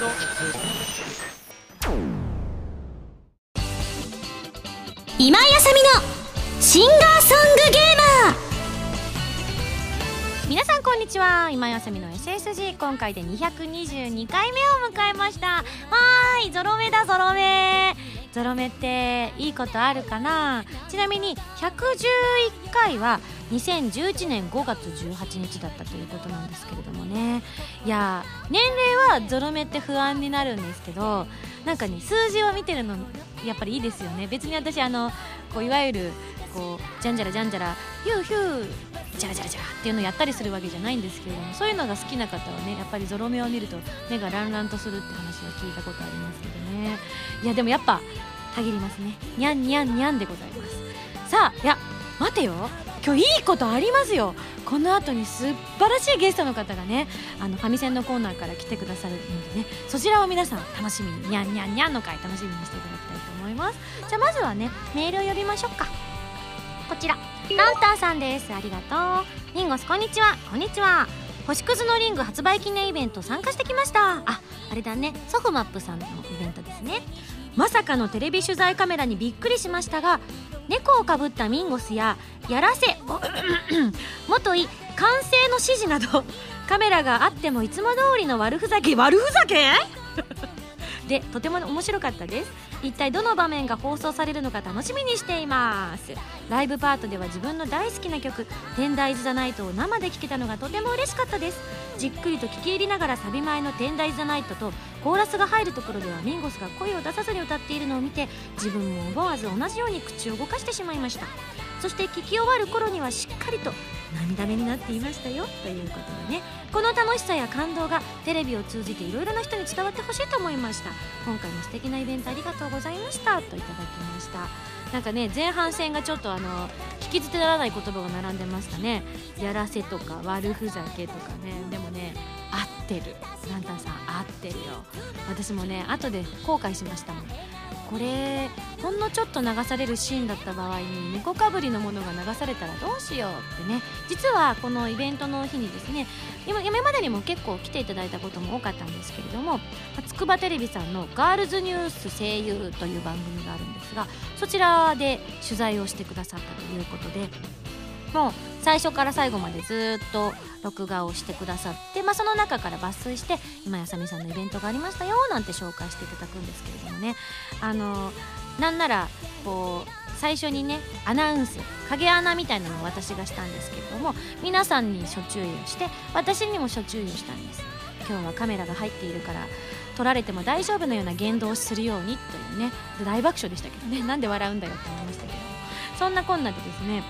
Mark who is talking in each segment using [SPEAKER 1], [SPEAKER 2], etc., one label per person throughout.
[SPEAKER 1] 今井あさみのシンガーソングゲーマー。
[SPEAKER 2] 皆さんこんにちは。今井あさみの SSG 今回で222回目を迎えました。わーいゾロ目だゾロ目。ゾロ目っていいことあるかな？ちなみに111回は2011年5月18日だったということなんですけれどもね。いや年齢はゾロ目って不安になるんですけどなんかね数字を見てるのやっぱりいいですよね。別に私あのこういわゆるこうじゃんじゃらじゃんじゃらヒューヒューじゃらじゃらじゃらっていうのをやったりするわけじゃないんですけれどもそういうのが好きな方はねやっぱりゾロ目を見ると目がランランとするって話は聞いたことありますけどね。いやでもやっぱたぎりますね。にゃんにゃんにゃんでございます。さあいや待てよ。今日いいことありますよ。この後に素晴らしいゲストの方がねあのファミセンのコーナーから来てくださるのでね。そちらを皆さん楽しみににゃんにゃんにゃんの回楽しみにしていただきたいと思います。じゃあまずはねメールを読みましょうか。こちら。ランタンさんです。ありがとう。リンゴスこんにちは。こんにちは。星屑のリング発売記念イベント参加してきました。ああれだね。ソフマップさんのイベントですね。まさかのテレビ取材カメラにびっくりしましたが猫をかぶったミンゴスややらせ元 い完成の指示などカメラがあってもいつも通りの悪ふざけ悪ふざけ？でとても面白かったです。一体どの場面が放送されるのか楽しみにしています。ライブパートでは自分の大好きな曲「テンダイズ・ザ・ナイト」を生で聴けたのがとても嬉しかったです。じっくりと聴き入りながらサビ前の「テンダイズ・ザ・ナイト」とコーラスが入るところではミンゴスが声を出さずに歌っているのを見て自分も思わず同じように口を動かしてしまいました。そして聴き終わる頃にはしっかりと涙目になっていましたよということでね。この楽しさや感動がテレビを通じていろいろな人に伝わってほしいと思いました。今回も素敵なイベントありがとうございましたといただきました。なんかね前半戦がちょっとあの聞き捨てならない言葉が並んでましたね。やらせとか悪ふざけとかね。でもね合ってる。ランタンさん合ってるよ。私もね後で後悔しましたもん。これほんのちょっと流されるシーンだった場合に猫かぶりのものが流されたらどうしようってね。実はこのイベントの日にですね今今までにも結構来ていただいたことも多かったんですけれども筑波テレビさんの「ガールズニュース声優」という番組があるんですがそちらで取材をしてくださったということでもう最初から最後までずっと録画をしてくださって、まあ、その中から抜粋して今やさみさんのイベントがありましたよなんて紹介していただくんですけれどもね。あのなんならこう最初にねアナウンス影穴みたいなのを私がしたんですけれども皆さんに初注意をして私にも初注意をしたんです。今日はカメラが入っているから撮られても大丈夫なような言動をするようにというね大爆笑でしたけどね。なんで笑うんだよって思いましたけど。そんなこんなでですね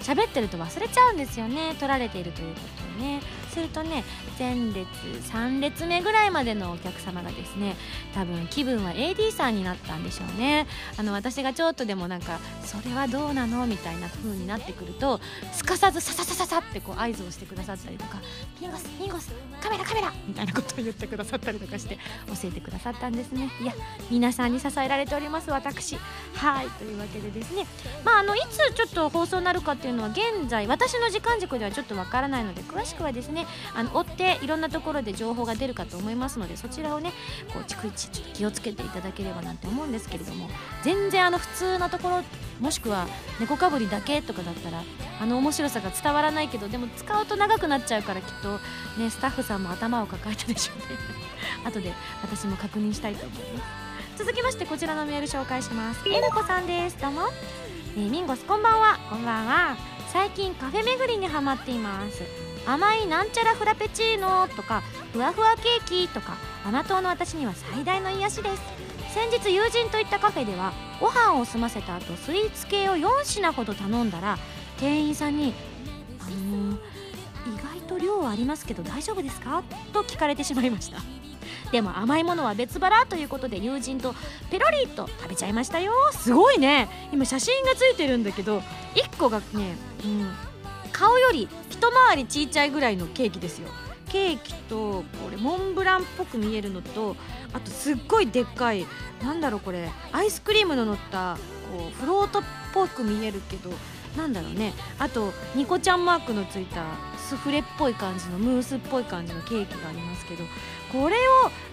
[SPEAKER 2] 喋ってると忘れちゃうんですよね。撮られているということをね。するとね前列3列目ぐらいまでのお客様がですね多分気分は AD さんになったんでしょうね。あの私がちょっとでもなんかそれはどうなのみたいな風になってくるとすかさずさささささってこう合図をしてくださったりとかピンゴスピンゴスカメラカメラみたいなことを言ってくださったりとかして教えてくださったんですね。いや皆さんに支えられております私。はいというわけでですね。まああのいつちょっと放送になるかっていうのは現在私の時間軸ではちょっとわからないので詳しくはですねあの追っていろんなところで情報が出るかと思いますのでそちらをねこう逐一ちょっと気をつけていただければなんて思うんですけれども全然あの普通のところもしくは猫かぶりだけとかだったらあの面白さが伝わらないけどでも使うと長くなっちゃうからきっとねスタッフさんも頭を抱えたでしょうね。後で私も確認したいと思います。続きましてこちらのメール紹介します。えなこさんです。どうも、えー、ミンゴスこんばんは。こんばんは。最近カフェ巡りにハマっています。甘いなんちゃらフラペチーノとかふわふわケーキとか甘党の私には最大の癒しです。先日友人と行ったカフェではご飯を済ませた後スイーツ系を4品ほど頼んだら店員さんに「あのー、意外と量はありますけど大丈夫ですか?」と聞かれてしまいました。でも甘いものは別腹ということで友人とペロリと食べちゃいましたよ。すごいね。今写真がついてるんだけど1個がね、うん、顔より一回りちいちゃいぐらいのケーキですよ。ケーキとこれモンブランっぽく見えるのとあとすっごいでっかいなんだろうこれアイスクリームの乗ったこうフロートっぽく見えるけどなんだろうね。あとニコちゃんマークのついたスフレっぽい感じのムースっぽい感じのケーキがありますけどこれを、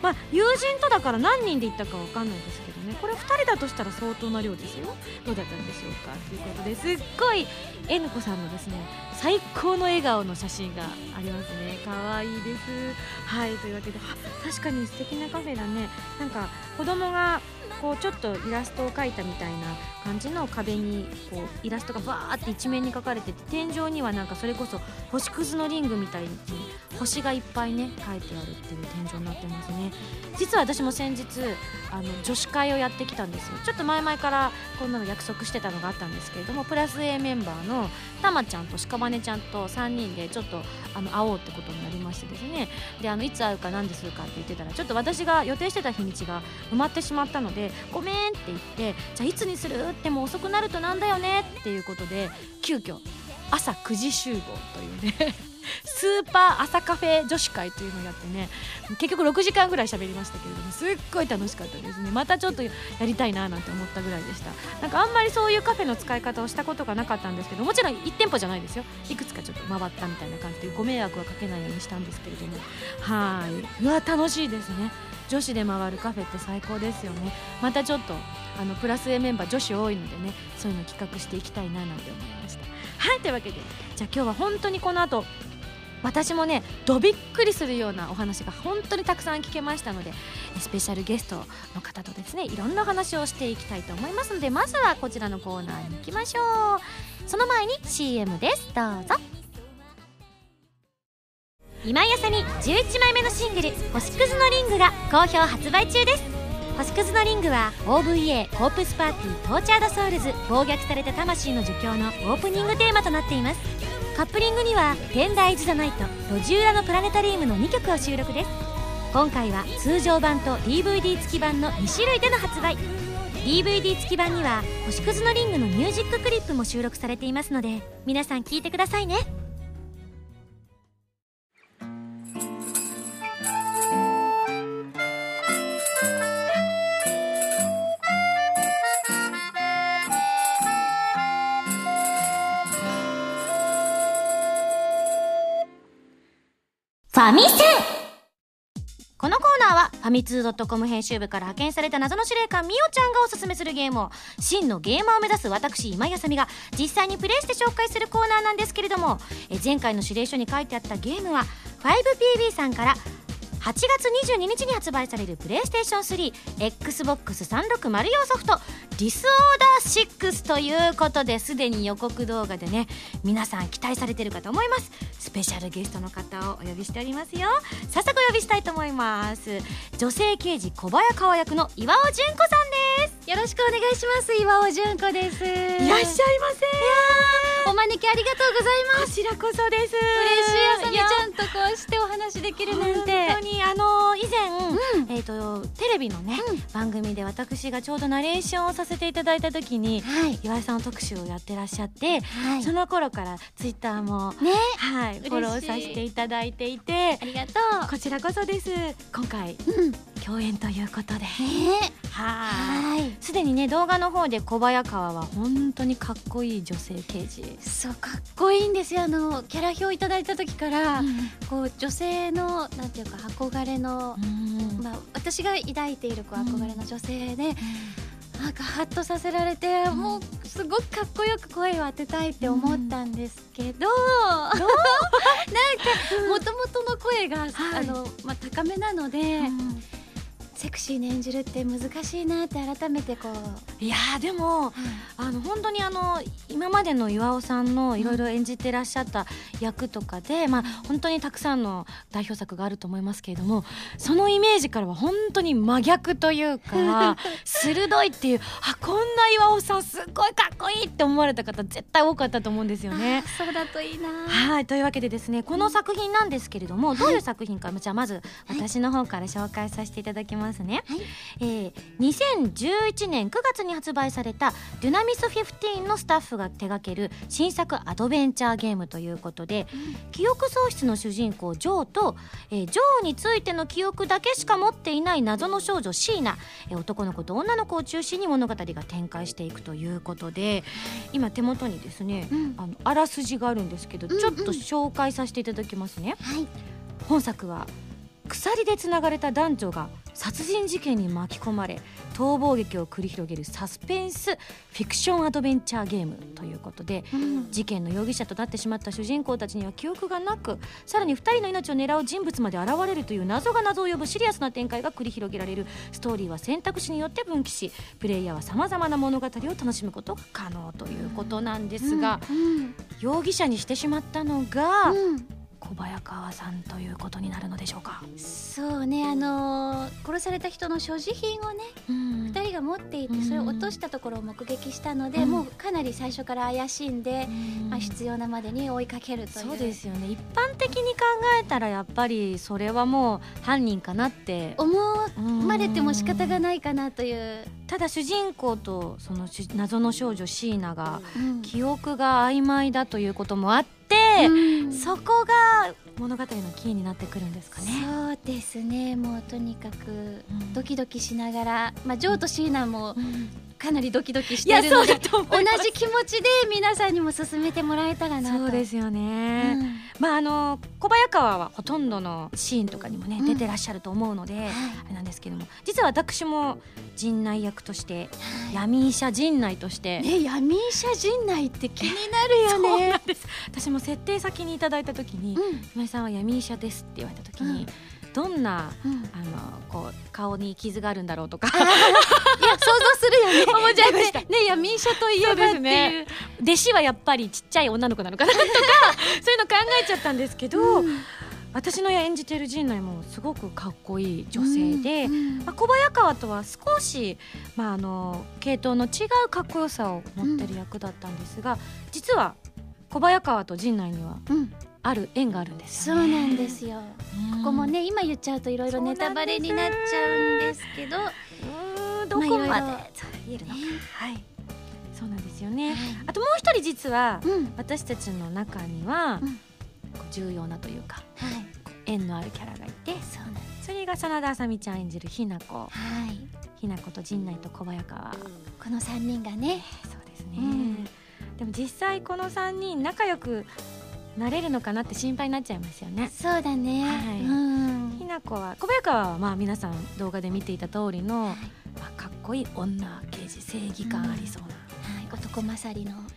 [SPEAKER 2] まあ、友人とだから何人で行ったかわかんないですけどね。これ2人だとしたら相当な量ですよ。どうだったんでしょうか。ということですっごい N 子さんのですね最高の笑顔の写真がありますね。可愛いです。はいというわけで確かに素敵なカフェだね。なんか子供がこうちょっとイラストを描いたみたいな感じの壁にこうイラストがバーって一面に描かれてて天井にはなんかそれこそ星屑のリングみたいに星がいっぱいね書いてあるっていう天井になってますね。実は私も先日あの女子会をやってきたんですよ。ちょっと前々からこんなの約束してたのがあったんですけれどもプラス A メンバーのたまちゃんとしかばねちゃんと3人でちょっとあの会おうってことになりましてですね。であのいつ会うか何でするかって言ってたらちょっと私が予定してた日にちが埋まってしまったのでごめんって言ってじゃあいつにするってもう遅くなるとなんだよねっていうことで急遽朝9時集合というね。スーパー朝カフェ女子会というのをやってね結局6時間ぐらい喋りましたけれどもすっごい楽しかったですね。またちょっとやりたいななんて思ったぐらいでした。なんかあんまりそういうカフェの使い方をしたことがなかったんですけどもちろん1店舗じゃないですよ。いくつかちょっと回ったみたいな感じでご迷惑はかけないようにしたんですけれども。はい。うわ楽しいですね。女子で回るカフェって最高ですよね。またちょっとあのプラス A メンバー女子多いのでねそういうの企画していきたいななんて思いました。はいというわけでじゃあ今日は本当にこの後私もねどびっくりするようなお話が本当にたくさん聞けましたのでスペシャルゲストの方とですねいろんな話をしていきたいと思いますのでまずはこちらのコーナーに行きましょう。その前に CM です。どうぞ。今井麻美11枚目のシングル「星屑のリング」が好評発売中です。星屑のリングは OVA コープスパーティー Tortured Souls 暴虐された魂の呪叫のオープニングテーマとなっています。カップリングには「 Tender is the Night」「路地裏のプラネタリウム」の2曲を収録です。今回は通常版と DVD 付き版の2種類での発売。DVD 付き版には「星屑のリング」のミュージッククリップも収録されていますので皆さん聴いてくださいね。ファミセン。このコーナーはファミツー .com 編集部から派遣された謎の司令官みおちゃんがおすすめするゲームを真のゲーマーを目指す私今井あさみが実際にプレイして紹介するコーナーなんですけれどもえ前回の指令書に書いてあったゲームは 5PB さんから8月22日に発売されるプレイステーション 3XBOX360 用ソフト「ディスオーダー6」ということですでに予告動画でね皆さん期待されてるかと思います。スペシャルゲストの方をお呼びしておりますよ。早速お呼びしたいと思います。女性刑事小早川役の岩尾純子さんです。
[SPEAKER 3] よろしくお願いします。岩尾純子です。い
[SPEAKER 2] いらっしゃいませ。
[SPEAKER 3] お招きありがとうございます。
[SPEAKER 2] こちらこそです。
[SPEAKER 3] 嬉しいあさみちゃんとこうしてお話できるなんて。
[SPEAKER 2] 本当にあの以前、えっ、とテレビのね、番組で私がちょうどナレーションをさせていただいた時に、
[SPEAKER 3] はい。
[SPEAKER 2] 岩井さんの特集をやってらっしゃって、
[SPEAKER 3] はい。
[SPEAKER 2] その頃からツイッターも
[SPEAKER 3] ね。
[SPEAKER 2] はいフォローさせていただいていて
[SPEAKER 3] ありがとう。
[SPEAKER 2] こちらこそです。今回
[SPEAKER 3] うん
[SPEAKER 2] 共演ということで。
[SPEAKER 3] ね。
[SPEAKER 2] はい。
[SPEAKER 3] はい。
[SPEAKER 2] すでにね動画の方で小早川は本当にかっこいい女性刑事。
[SPEAKER 3] そうかっこいいんですよ。あのキャラ表いただいた時から、こう女性のなんていうか憧れの、
[SPEAKER 2] うん
[SPEAKER 3] まあ、私が抱いているこう憧れの女性で、なんかハッとさせられて、もうすごくかっこよく声を当てたいって思ったんですけど、なんかもともとの声が、
[SPEAKER 2] はい。
[SPEAKER 3] あのまあ、高めなので、
[SPEAKER 2] うん
[SPEAKER 3] セクシーな演じるって難しいなって改めてこう、
[SPEAKER 2] いやーでもあの本当にあの今までの岩尾さんのいろいろ演じてらっしゃった役とかで、まあ本当にたくさんの代表作があると思いますけれどもそのイメージからは本当に真逆というか 鋭いっていうあこんな岩尾さんすっごいかっこいいって思われた方絶対多かったと思うんですよね。
[SPEAKER 3] あそうだといいな。
[SPEAKER 2] はいというわけでですねこの作品なんですけれども、どういう作品かじゃあまず私の方から紹介させていただきますね。
[SPEAKER 3] はい。
[SPEAKER 2] えー2011年9月に発売された「デュナミス15」のスタッフが手掛ける新作アドベンチャーゲームということで、記憶喪失の主人公ジョーと、えージョーについての記憶だけしか持っていない謎の少女シーナ、えー男の子と女の子を中心に物語が展開していくということで今手元にですね、
[SPEAKER 3] うん。
[SPEAKER 2] あのあらすじがあるんですけど、
[SPEAKER 3] うんうん。
[SPEAKER 2] ちょっと紹介させていただきますね。
[SPEAKER 3] はい。
[SPEAKER 2] 本作は鎖でつながれた男女が殺人事件に巻き込まれ逃亡劇を繰り広げるサスペンスフィクションアドベンチャーゲームということで
[SPEAKER 3] うん。
[SPEAKER 2] 事件の容疑者となってしまった主人公たちには記憶がなくさらに2人の命を狙う人物まで現れるという謎が謎を呼ぶシリアスな展開が繰り広げられる。ストーリーは選択肢によって分岐しプレイヤーはさまざまな物語を楽しむことが可能ということなんですが、
[SPEAKER 3] うん。
[SPEAKER 2] 容疑者にしてしまったのが
[SPEAKER 3] うん
[SPEAKER 2] 小早川さんということになるのでしょうか？
[SPEAKER 3] そうねあのー殺された人の所持品をね
[SPEAKER 2] うん。
[SPEAKER 3] 2人が持っていて
[SPEAKER 2] うん。
[SPEAKER 3] それを落としたところを目撃したので、
[SPEAKER 2] うん。
[SPEAKER 3] もうかなり最初から怪しんで、まあ、必要なまでに追いかけるという。
[SPEAKER 2] そうですよね。一般的に考えたらやっぱりそれはもう犯人かなって。
[SPEAKER 3] 思われても仕方が
[SPEAKER 2] い
[SPEAKER 3] ないかなという、
[SPEAKER 2] ただ主人公とその主謎の少女シーナが
[SPEAKER 3] うん。
[SPEAKER 2] 記憶が曖昧だということもあって、
[SPEAKER 3] うん。
[SPEAKER 2] そこが物語のキーになってくるんですかね。
[SPEAKER 3] そうですね。もうとにかく
[SPEAKER 2] ん。
[SPEAKER 3] ドキドキしながら、まあ、ジョーとシーナも
[SPEAKER 2] うん
[SPEAKER 3] かなりドキドキしてるので同じ気持ちで皆さんにも進めてもらえたらなと。
[SPEAKER 2] そうですよね、
[SPEAKER 3] うん。
[SPEAKER 2] まああの小早川はほとんどのシーンとかにもね、
[SPEAKER 3] うん。
[SPEAKER 2] 出てらっしゃると思うので、あれなんですけども。実は私も陣内役として闇医者陣内として、
[SPEAKER 3] ね闇医者陣内って気になる
[SPEAKER 2] そう
[SPEAKER 3] よね
[SPEAKER 2] なんです。私も設定先にいただいた時に
[SPEAKER 3] うん「
[SPEAKER 2] 今井さんは闇医者です」って言われた時に、
[SPEAKER 3] うん
[SPEAKER 2] どんな
[SPEAKER 3] うん。
[SPEAKER 2] あのこう顔に傷があるんだろうとか。
[SPEAKER 3] いや想像するよね。
[SPEAKER 2] 思っちゃいました。
[SPEAKER 3] ね闇医者といえばっていう
[SPEAKER 2] ね。弟子はやっぱりちっちゃい女の子なのかなとか そういうの考えちゃったんですけど、
[SPEAKER 3] うん。
[SPEAKER 2] 私の演じてる陣内もすごくかっこいい女性で、
[SPEAKER 3] うん
[SPEAKER 2] まあ、小早川とは少し、まあ、あの系統の違うかっこよさを持ってる役だったんですが、実は小早川と陣内には
[SPEAKER 3] うん
[SPEAKER 2] ある縁があるんです
[SPEAKER 3] そう。なんですよ。ここもね今言っちゃうといろいろネタバレになっちゃうんですけど。
[SPEAKER 2] うーんどこまで言えるのか、
[SPEAKER 3] ね。
[SPEAKER 2] はい。そうなんですよね、
[SPEAKER 3] はい。
[SPEAKER 2] あともう一人実は
[SPEAKER 3] うん。
[SPEAKER 2] 私たちの中には、重要なというか
[SPEAKER 3] はい。
[SPEAKER 2] 縁のあるキャラがいて
[SPEAKER 3] そうなんです。
[SPEAKER 2] それが真田あさみちゃん演じるひな子
[SPEAKER 3] はい。
[SPEAKER 2] ひな子と陣内と小早川。
[SPEAKER 3] この三人がね。
[SPEAKER 2] そうですね、
[SPEAKER 3] うん。
[SPEAKER 2] でも実際この3人仲良くなれるのかなって心配になっちゃいますよね。
[SPEAKER 3] そうだね。
[SPEAKER 2] はい。
[SPEAKER 3] うん。
[SPEAKER 2] ひな子は小早川はまあ皆さん動画で見ていた通りの、
[SPEAKER 3] はい。
[SPEAKER 2] まあ、かっこいい女刑事正義感ありそうな、
[SPEAKER 3] はい。男勝りの。
[SPEAKER 2] ね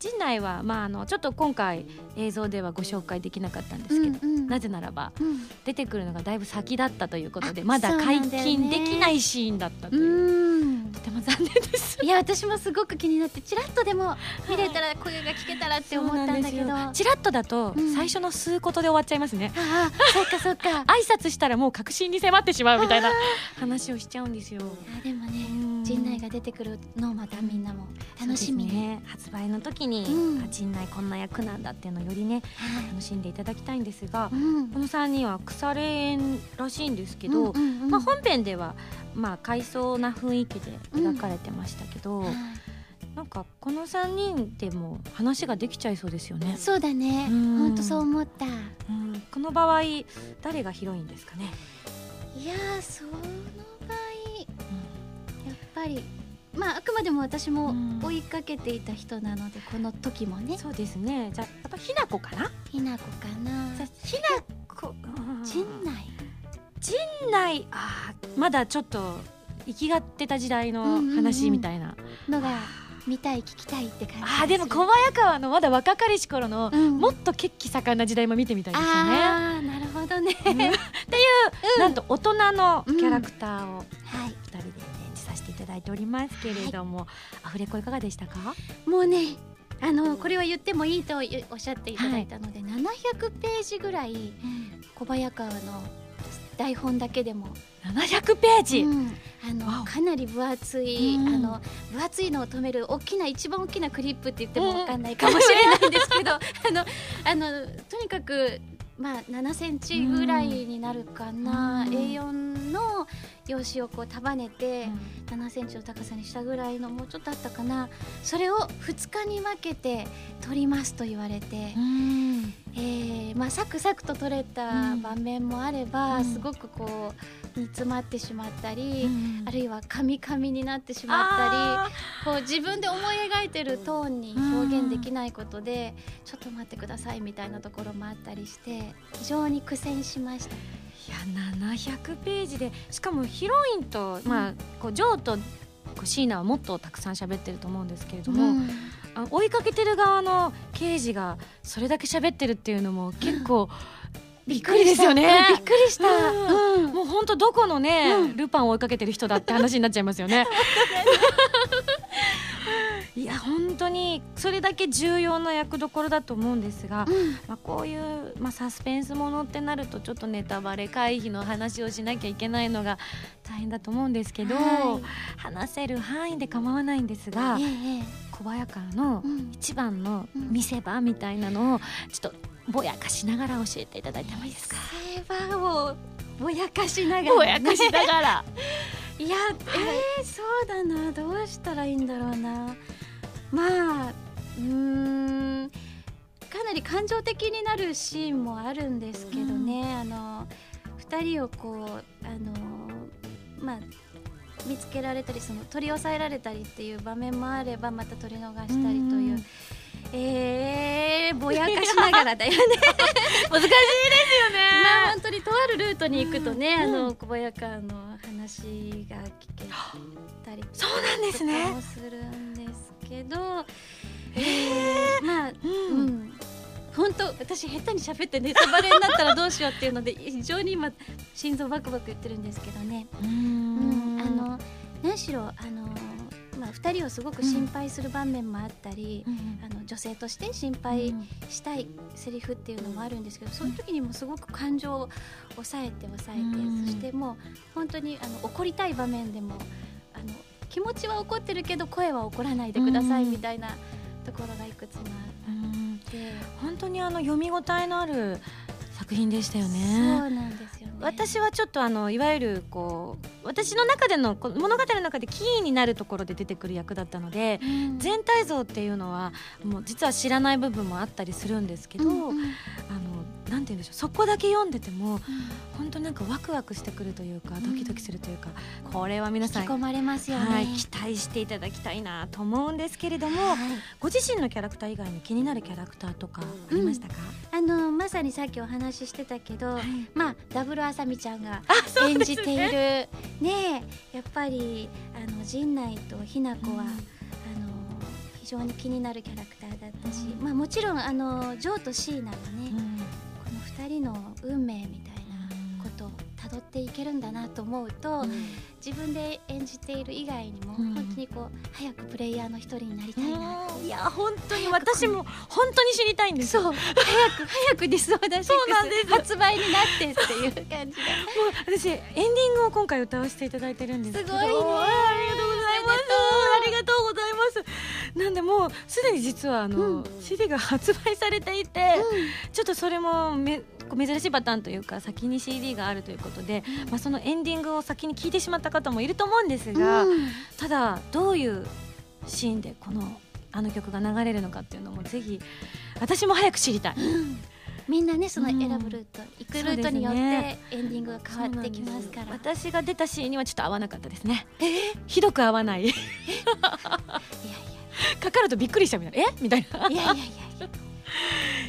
[SPEAKER 2] 陣内はまああのちょっと今回映像ではご紹介できなかったんですけど、
[SPEAKER 3] うんうん。
[SPEAKER 2] なぜならば
[SPEAKER 3] うん。
[SPEAKER 2] 出てくるのがだいぶ先だったということで
[SPEAKER 3] あ
[SPEAKER 2] まだ解禁できないシーンだったと
[SPEAKER 3] う。
[SPEAKER 2] いう、
[SPEAKER 3] ん
[SPEAKER 2] とても残念です。
[SPEAKER 3] いや私もすごく気になってちらっとでも見れたら声が聞けたらって思ったんだけど、
[SPEAKER 2] そうなん
[SPEAKER 3] あ
[SPEAKER 2] ですよ。チラッとだと
[SPEAKER 3] うん。
[SPEAKER 2] 最初の数言で終わっちゃいますね、
[SPEAKER 3] あそうかそうか。
[SPEAKER 2] 挨拶したらもう確信に迫ってしまうみたいな話をしちゃうんですよ。
[SPEAKER 3] あでもね
[SPEAKER 2] うん。
[SPEAKER 3] 陣内が出てくるのをまたみんなも楽しみに、
[SPEAKER 2] ね。発売の時に、
[SPEAKER 3] うん
[SPEAKER 2] あ陣内こんな役なんだっていうのをよりね
[SPEAKER 3] はい。
[SPEAKER 2] 楽しんでいただきたいんですが、
[SPEAKER 3] うん。
[SPEAKER 2] この3人は腐れ縁らしいんですけど、まあ、本編ではまあ回想な雰囲気で描かれてましたけど、
[SPEAKER 3] はい。
[SPEAKER 2] なんかこの3人でも話ができちゃいそうですよね、
[SPEAKER 3] そうだね。
[SPEAKER 2] うん。
[SPEAKER 3] 本当そう思った。
[SPEAKER 2] この場合誰がヒロインですかね、
[SPEAKER 3] やーその場合やっぱりまああくまでも私も
[SPEAKER 2] うん。
[SPEAKER 3] 追いかけていた人なのでこの時もね。
[SPEAKER 2] そうですね。じゃあやっぱひな子かな？
[SPEAKER 3] ひな子かな。
[SPEAKER 2] じゃあひな子
[SPEAKER 3] 陣内。
[SPEAKER 2] 陣内。あーまだちょっと生きがってた時代の話みたいな、
[SPEAKER 3] のが見たい聞きたいって感じ
[SPEAKER 2] あーでも小早川のまだ若かりし頃の、
[SPEAKER 3] うん。
[SPEAKER 2] もっと血気盛んな時代も見てみたいですよね。
[SPEAKER 3] ああなるほどね。
[SPEAKER 2] うん。っていう、なんと大人のキャラクターを
[SPEAKER 3] はい。
[SPEAKER 2] 二人でただいておりますけれども、アフレコいかがでしたか？
[SPEAKER 3] もうねあのこれは言ってもいいとおっしゃっていただいたので、700ページぐらい小早川の台本だけでも、
[SPEAKER 2] 700ページ？
[SPEAKER 3] うん。あのかなり分厚い、
[SPEAKER 2] うん。
[SPEAKER 3] あの分厚いのを止める大きな一番大きなクリップって言ってもわかんないかもしれないんですけど、あのあのとにかくまあ7センチぐらいになるかな、
[SPEAKER 2] うん。
[SPEAKER 3] A4 の用紙をこう束ねて、7センチの高さにしたぐらいのもうちょっとあったかな。それを2日に分けて取りますと言われて、
[SPEAKER 2] うん。
[SPEAKER 3] えーまあ、サクサクと取れた場面もあれば、
[SPEAKER 2] うん。
[SPEAKER 3] すごくこう煮詰まってしまったり、
[SPEAKER 2] うん。
[SPEAKER 3] あるいはカミカミになってしまったりこう自分で思い描いてるトーンに表現できないことで、ちょっと待ってくださいみたいなところもあったりして非常に苦戦しました。
[SPEAKER 2] いや700ページでしかもヒロインと、まあ、こうジョーとこうシーナはもっとたくさん喋ってると思うんですけれども、
[SPEAKER 3] うん
[SPEAKER 2] あ追いかけてる側の刑事がそれだけ喋ってるっていうのも結構びっくりですよね。
[SPEAKER 3] びっくりした。
[SPEAKER 2] もう本当どこのね、
[SPEAKER 3] うん
[SPEAKER 2] ルパンを追いかけてる人だって話になっちゃいますよね。いや本当にそれだけ重要な役どころだと思うんですが、まあ、こういう、まあ、サスペンスものってなるとちょっとネタバレ回避の話をしなきゃいけないのが大変だと思うんですけど、
[SPEAKER 3] はい。
[SPEAKER 2] 話せる範囲で構わないんですが、
[SPEAKER 3] ええええ。
[SPEAKER 2] 小早川の
[SPEAKER 3] うん
[SPEAKER 2] 一番の
[SPEAKER 3] うん
[SPEAKER 2] 見せ場みたいなのをちょっとぼやかしながら教えていただいてもいいですか？
[SPEAKER 3] セーバーをぼやかしながら、
[SPEAKER 2] ぼやかしながら。
[SPEAKER 3] いや、えー、そうだな。どうしたらいいんだろうな。まあうーん。かなり感情的になるシーンもあるんですけどね、あの2人をこうあのまあ見つけられたりその取り押さえられたりっていう場面もあればまた取り逃したりという。
[SPEAKER 2] うん
[SPEAKER 3] えー、ぼやかしながらだよね。
[SPEAKER 2] 難しいですよね。
[SPEAKER 3] まあ本当にとあるルートに行くとね、
[SPEAKER 2] うん。
[SPEAKER 3] あの小早川の話が聞けたり
[SPEAKER 2] そうなんですね。
[SPEAKER 3] するんですけど、えーまあ
[SPEAKER 2] う
[SPEAKER 3] うん。ん本当私下手に喋ってネタバレになったらどうしようっていうので非常に今心臓バクバク言ってるんですけどね、
[SPEAKER 2] う
[SPEAKER 3] うん。
[SPEAKER 2] ん
[SPEAKER 3] あの何しろあの、まあ、2人をすごく心配する場面もあったり、あの女性として心配したいセリフっていうのもあるんですけど、そういう時にもすごく感情を抑えて抑えて、
[SPEAKER 2] うん
[SPEAKER 3] そしてもう本当にあの怒りたい場面でもあの気持ちは怒ってるけど声は怒らないでください
[SPEAKER 2] うん
[SPEAKER 3] みたいなところがいくつもあ
[SPEAKER 2] うん。
[SPEAKER 3] って、
[SPEAKER 2] 本当にあの読み応えのある作品でしたよ
[SPEAKER 3] そ
[SPEAKER 2] ね
[SPEAKER 3] うなんですよ。ね。
[SPEAKER 2] 私はちょっとあのいわゆるこう私の中での物語の中でキーになるところで出てくる役だったので
[SPEAKER 3] うん。
[SPEAKER 2] 全体像っていうのはもう実は知らない部分もあったりするんですけど、
[SPEAKER 3] うんうん。
[SPEAKER 2] あのなんて言うんでしょうそこだけ読んでても本当になんかワクワクしてくるというか
[SPEAKER 3] ん。
[SPEAKER 2] ドキドキするというか、これは皆さん
[SPEAKER 3] 引き込まれますよね。
[SPEAKER 2] はい、期待していただきたいなと思うんですけれども、
[SPEAKER 3] はい。
[SPEAKER 2] ご自身のキャラクター以外に気になるキャラクターとかありましたか、
[SPEAKER 3] あのまさにさっきお話ししてたけど、
[SPEAKER 2] はい。
[SPEAKER 3] まあダブルあさみちゃんが演じている。ねえやっぱりあの陣内とひな子は、非常に気になるキャラクターだったし、
[SPEAKER 2] うん
[SPEAKER 3] まあもちろんあのジョーとシーナがね、
[SPEAKER 2] うん
[SPEAKER 3] この二人の運命みたいなことを辿っていけるんだなと思うと、自分で演じている以外にも、
[SPEAKER 2] うん。
[SPEAKER 3] 本当にこう早くプレイヤーの一人になりたいな。
[SPEAKER 2] いや本当に私も本当に知りたいんですよ。
[SPEAKER 3] そう。早く早くディスオーダーシックス発売になってっていう感じが
[SPEAKER 2] もう私エンディングを今回歌わせていただいてるんです
[SPEAKER 3] すごいね。
[SPEAKER 2] ありがとうございますありがとうございます。なんでもうすでに実はあの、
[SPEAKER 3] うん。
[SPEAKER 2] CD が発売されていて、ちょっとそれもめ珍しいパターンというか先に CD があるということで、まあ、そのエンディングを先に聞いてしまった方もいると思うんですが、
[SPEAKER 3] うん。
[SPEAKER 2] ただどういうシーンでこのあの曲が流れるのかっていうのもぜひ私も早く知りたい。
[SPEAKER 3] みんなねその
[SPEAKER 2] うん
[SPEAKER 3] 選ぶルート、行くルートによってエンディングが変わってきますから。
[SPEAKER 2] 私が出たシーンにはちょっと合わなかったですね。ひどく合わないかかるとびっくりしちゃうみたいな。え？みたいな。い
[SPEAKER 3] やいやいや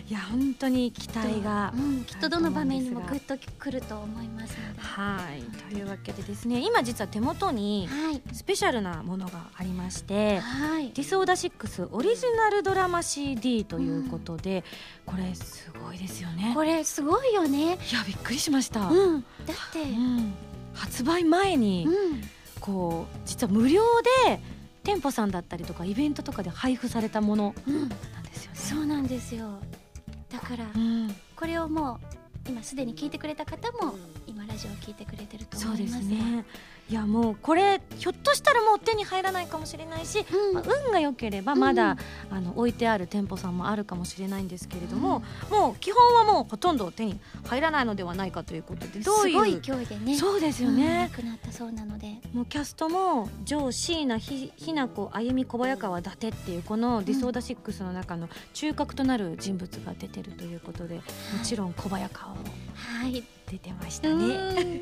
[SPEAKER 3] いや
[SPEAKER 2] 本当に期待が
[SPEAKER 3] うん、きっとどの場面にもグッとくると思いますので。
[SPEAKER 2] はい。というわけでですね今実は手元に
[SPEAKER 3] はい。
[SPEAKER 2] スペシャルなものがありまして
[SPEAKER 3] はい。
[SPEAKER 2] ディスオーダー6オリジナルドラマ CD ということで、これすごいですよね。
[SPEAKER 3] これすごいよね。
[SPEAKER 2] いやびっくりしました、
[SPEAKER 3] うん。だって。
[SPEAKER 2] うん。発売前に、
[SPEAKER 3] うん。
[SPEAKER 2] こう実は無料で店舗さんだったりとかイベントとかで配布されたもの
[SPEAKER 3] うん。
[SPEAKER 2] なんですよね。
[SPEAKER 3] そうなんですよ。だから
[SPEAKER 2] うん。
[SPEAKER 3] これをもう今すでに聞いてくれた方も今ララジオを聞いてくれてると思
[SPEAKER 2] そうで
[SPEAKER 3] いますす
[SPEAKER 2] ねいやもうこれひょっとしたらもう手に入らないかもしれないし、
[SPEAKER 3] うん。
[SPEAKER 2] まあ運が良ければまだ、あの置いてある店舗さんもあるかもしれないんですけれども、もう基本はもうほとんど手に入らないのではないかということでどういう
[SPEAKER 3] すごい勢いでね
[SPEAKER 2] そうですよ
[SPEAKER 3] うん
[SPEAKER 2] ね
[SPEAKER 3] な、くなったそうなので。
[SPEAKER 2] もうキャストもジョー椎名ひひな子あゆみ小早川伊達っていうこの「ディソーダシックスの中の中核となる人物が出てるということでもちろん小早川も
[SPEAKER 3] はい
[SPEAKER 2] 出てましたね。
[SPEAKER 3] うん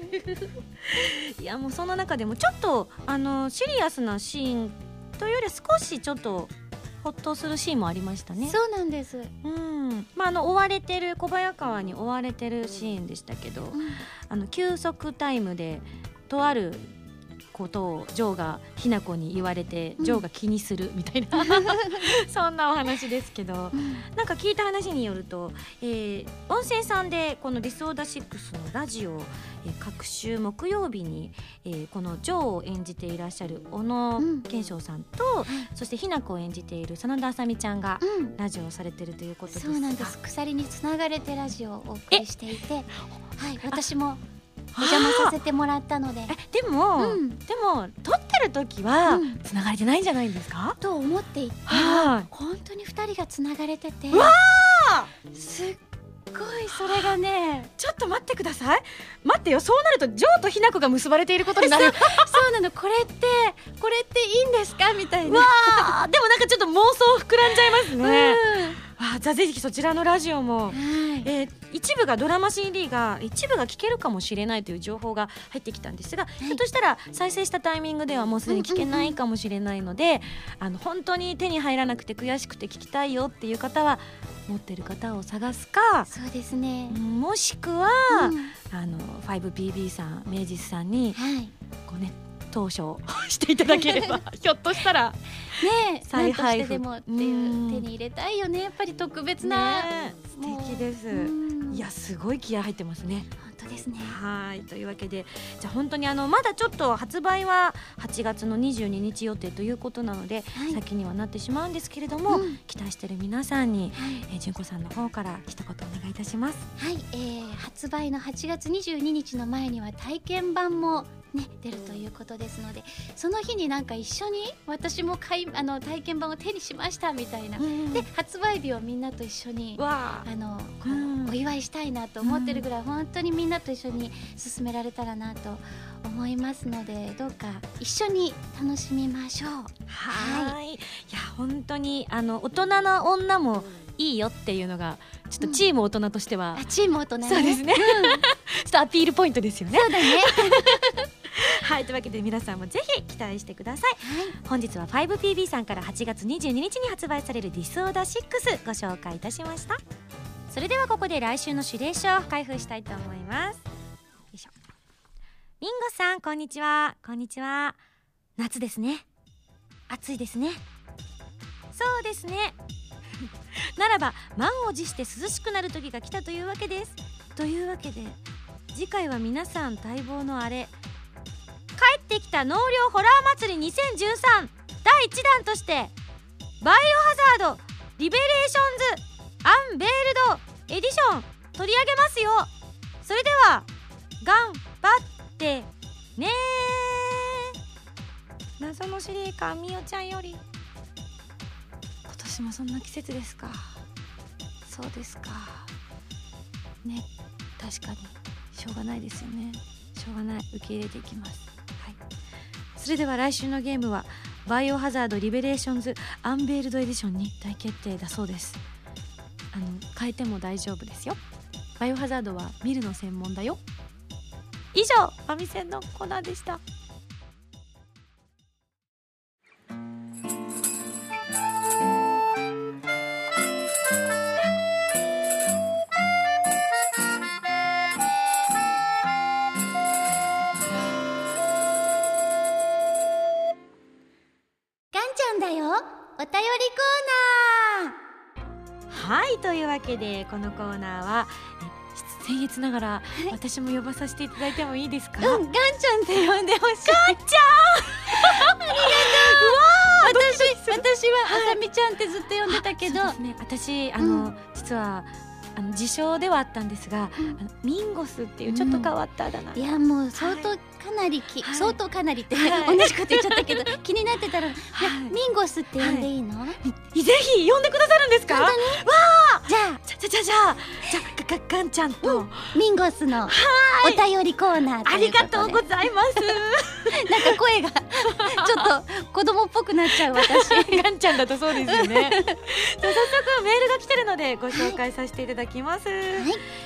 [SPEAKER 2] いやもうその中でもちょっとあのシリアスなシーンというよりは少しちょっとほっとするシーンもありましたね。
[SPEAKER 3] そうなんです、
[SPEAKER 2] うんまあ、あの追われてる小早川に追われてるシーンでしたけど、
[SPEAKER 3] うん
[SPEAKER 2] あの休息タイムでとあることをジョーがひな子に言われて、
[SPEAKER 3] うん。
[SPEAKER 2] ジョーが気にするみたいな。そんなお話ですけどなんか聞いた話によると、えー温泉さんでこの「ディスオーダー6」のラジオを、えー各週木曜日に、えーこのジョーを演じていらっしゃる小野
[SPEAKER 3] うん。
[SPEAKER 2] 賢章さんと、そしてひな子を演じている真田あさみちゃんが
[SPEAKER 3] うん。
[SPEAKER 2] ラジオをされてるということですが。
[SPEAKER 3] そうなんです。鎖につながれてラジオをお送りしていて。はい私もお邪魔させてもらったので。
[SPEAKER 2] えでも、
[SPEAKER 3] うん。
[SPEAKER 2] でも撮ってる時は
[SPEAKER 3] うん。
[SPEAKER 2] 繋がれてないんじゃないんですか、
[SPEAKER 3] と思っていて
[SPEAKER 2] はい。
[SPEAKER 3] 本当に二人がつながれてて。
[SPEAKER 2] うわ
[SPEAKER 3] すっごいそれがね
[SPEAKER 2] ちょっと待ってください。待ってよ。そうなるとジョーとひな子が結ばれていることになる。
[SPEAKER 3] そうなの。これってこれっていいんですか？みたいうな
[SPEAKER 2] でもなんかちょっと妄想膨らんじゃいます
[SPEAKER 3] うん。
[SPEAKER 2] ね、あじゃあぜひそちらのラジオも、
[SPEAKER 3] はい。
[SPEAKER 2] えー一部がドラマ CD が一部が聴けるかもしれないという情報が入ってきたんですが、
[SPEAKER 3] い。
[SPEAKER 2] ひょっとしたら再生したタイミングではもうすでに聞けないかもしれないので、あの本当に手に入らなくて悔しくて聞きたいよっていう方は持ってる方を探すか
[SPEAKER 3] そうですね。
[SPEAKER 2] もしくは、
[SPEAKER 3] うん。
[SPEAKER 2] あの 5PB さん明治さんに
[SPEAKER 3] はい。
[SPEAKER 2] こうね投書 していただければ ひょっとしたら
[SPEAKER 3] ねえ
[SPEAKER 2] 再配布
[SPEAKER 3] でもっていう
[SPEAKER 2] うん
[SPEAKER 3] 手に入れたいよね。やっぱり特別な、
[SPEAKER 2] ね素敵です。
[SPEAKER 3] うん。
[SPEAKER 2] いやすごい気合入ってますね。
[SPEAKER 3] 本当ですね。
[SPEAKER 2] はいというわけでじゃあ本当にあのまだちょっと発売は8月の22日予定ということなので、
[SPEAKER 3] はい。
[SPEAKER 2] 先にはなってしまうんですけれども、
[SPEAKER 3] うん。
[SPEAKER 2] 期待している皆さんに、
[SPEAKER 3] はい。
[SPEAKER 2] えー、純子さんの方から一言お願いいたします。
[SPEAKER 3] はい、えー発売の8月22日の前には体験版もね出るということですのでその日になんか一緒に私も買いあの体験版を手にしましたみたいな、で発売日をみんなと一緒に
[SPEAKER 2] わ
[SPEAKER 3] あ。のこう
[SPEAKER 2] うん
[SPEAKER 3] お祝いしたいなと思ってるぐらい、本当にみんなと一緒に進められたらなと思いますのでどうか一緒に楽しみましょう。
[SPEAKER 2] はい。い。や本当にあの大人な女もいいよっていうのがちょっとチーム大人としては、
[SPEAKER 3] あチーム大人ね。
[SPEAKER 2] そうですね。
[SPEAKER 3] うん。
[SPEAKER 2] ちょっとアピールポイントですよね。
[SPEAKER 3] そうだね。
[SPEAKER 2] はいというわけで皆さんもぜひ期待してください。本日は 5PB さんから8月22日に発売される「ディスオーダー6ご紹介いたしました。それではここで来週の指令書を開封したいと思います。よいしょ。ミンゴさんこんにちは。こんにちは。夏ですね。暑いですね。そうですね。ならば満を持して涼しくなる時が来たというわけです。というわけで次回は皆さん待望のあれ帰ってきた納涼ホラー祭り2013第1弾としてバイオハザード Revelations Unveiled Edition 取り上げますよ。それでは頑張ってねー。謎の司令官みおちゃんより。今年もそんな季節ですか。そうですか。ね確かにしょうがないですよね。しょうがない。受け入れていきます。それでは来週のゲームはバイオハザードリベレーションズアンベールドエディションに大決定だそうです。あの変えても大丈夫ですよ。バイオハザードは見るの専門だよ。以上ファミセンのコーナーでした。
[SPEAKER 3] お便りコーナー。
[SPEAKER 2] はいというわけでこのコーナーはえ僭越ながら私も呼ばさせていただいてもいいですか、
[SPEAKER 3] うん、ガンちゃんって呼んでほしい。
[SPEAKER 2] ガンちゃん。ありがとう。
[SPEAKER 3] 私、私はあさみちゃんってずっと呼んでたけど、
[SPEAKER 2] そうですね。私あの、実はあの自称ではあったんですが、
[SPEAKER 3] うん。
[SPEAKER 2] ミンゴスっていうちょっと変わったあだ名が、
[SPEAKER 3] いやもう相当かなりき、
[SPEAKER 2] はい。
[SPEAKER 3] 相当かなりって、
[SPEAKER 2] はい。
[SPEAKER 3] 同じこと言っちゃったけど 気になってたら、
[SPEAKER 2] はい。
[SPEAKER 3] ミンゴスって呼んでいいの、
[SPEAKER 2] い。ぜひ呼んでくださるんですか？
[SPEAKER 3] 本じゃ
[SPEAKER 2] じゃじゃじゃじゃじゃががガンちゃんと、
[SPEAKER 3] あミンゴスのお便りコーナーと
[SPEAKER 2] ありがとうございます。
[SPEAKER 3] なんか声がちょっと子供っぽくなっちゃう私。
[SPEAKER 2] ガンちゃんだとそうですよね 早速メールが来てるのでご紹介させていただきます、え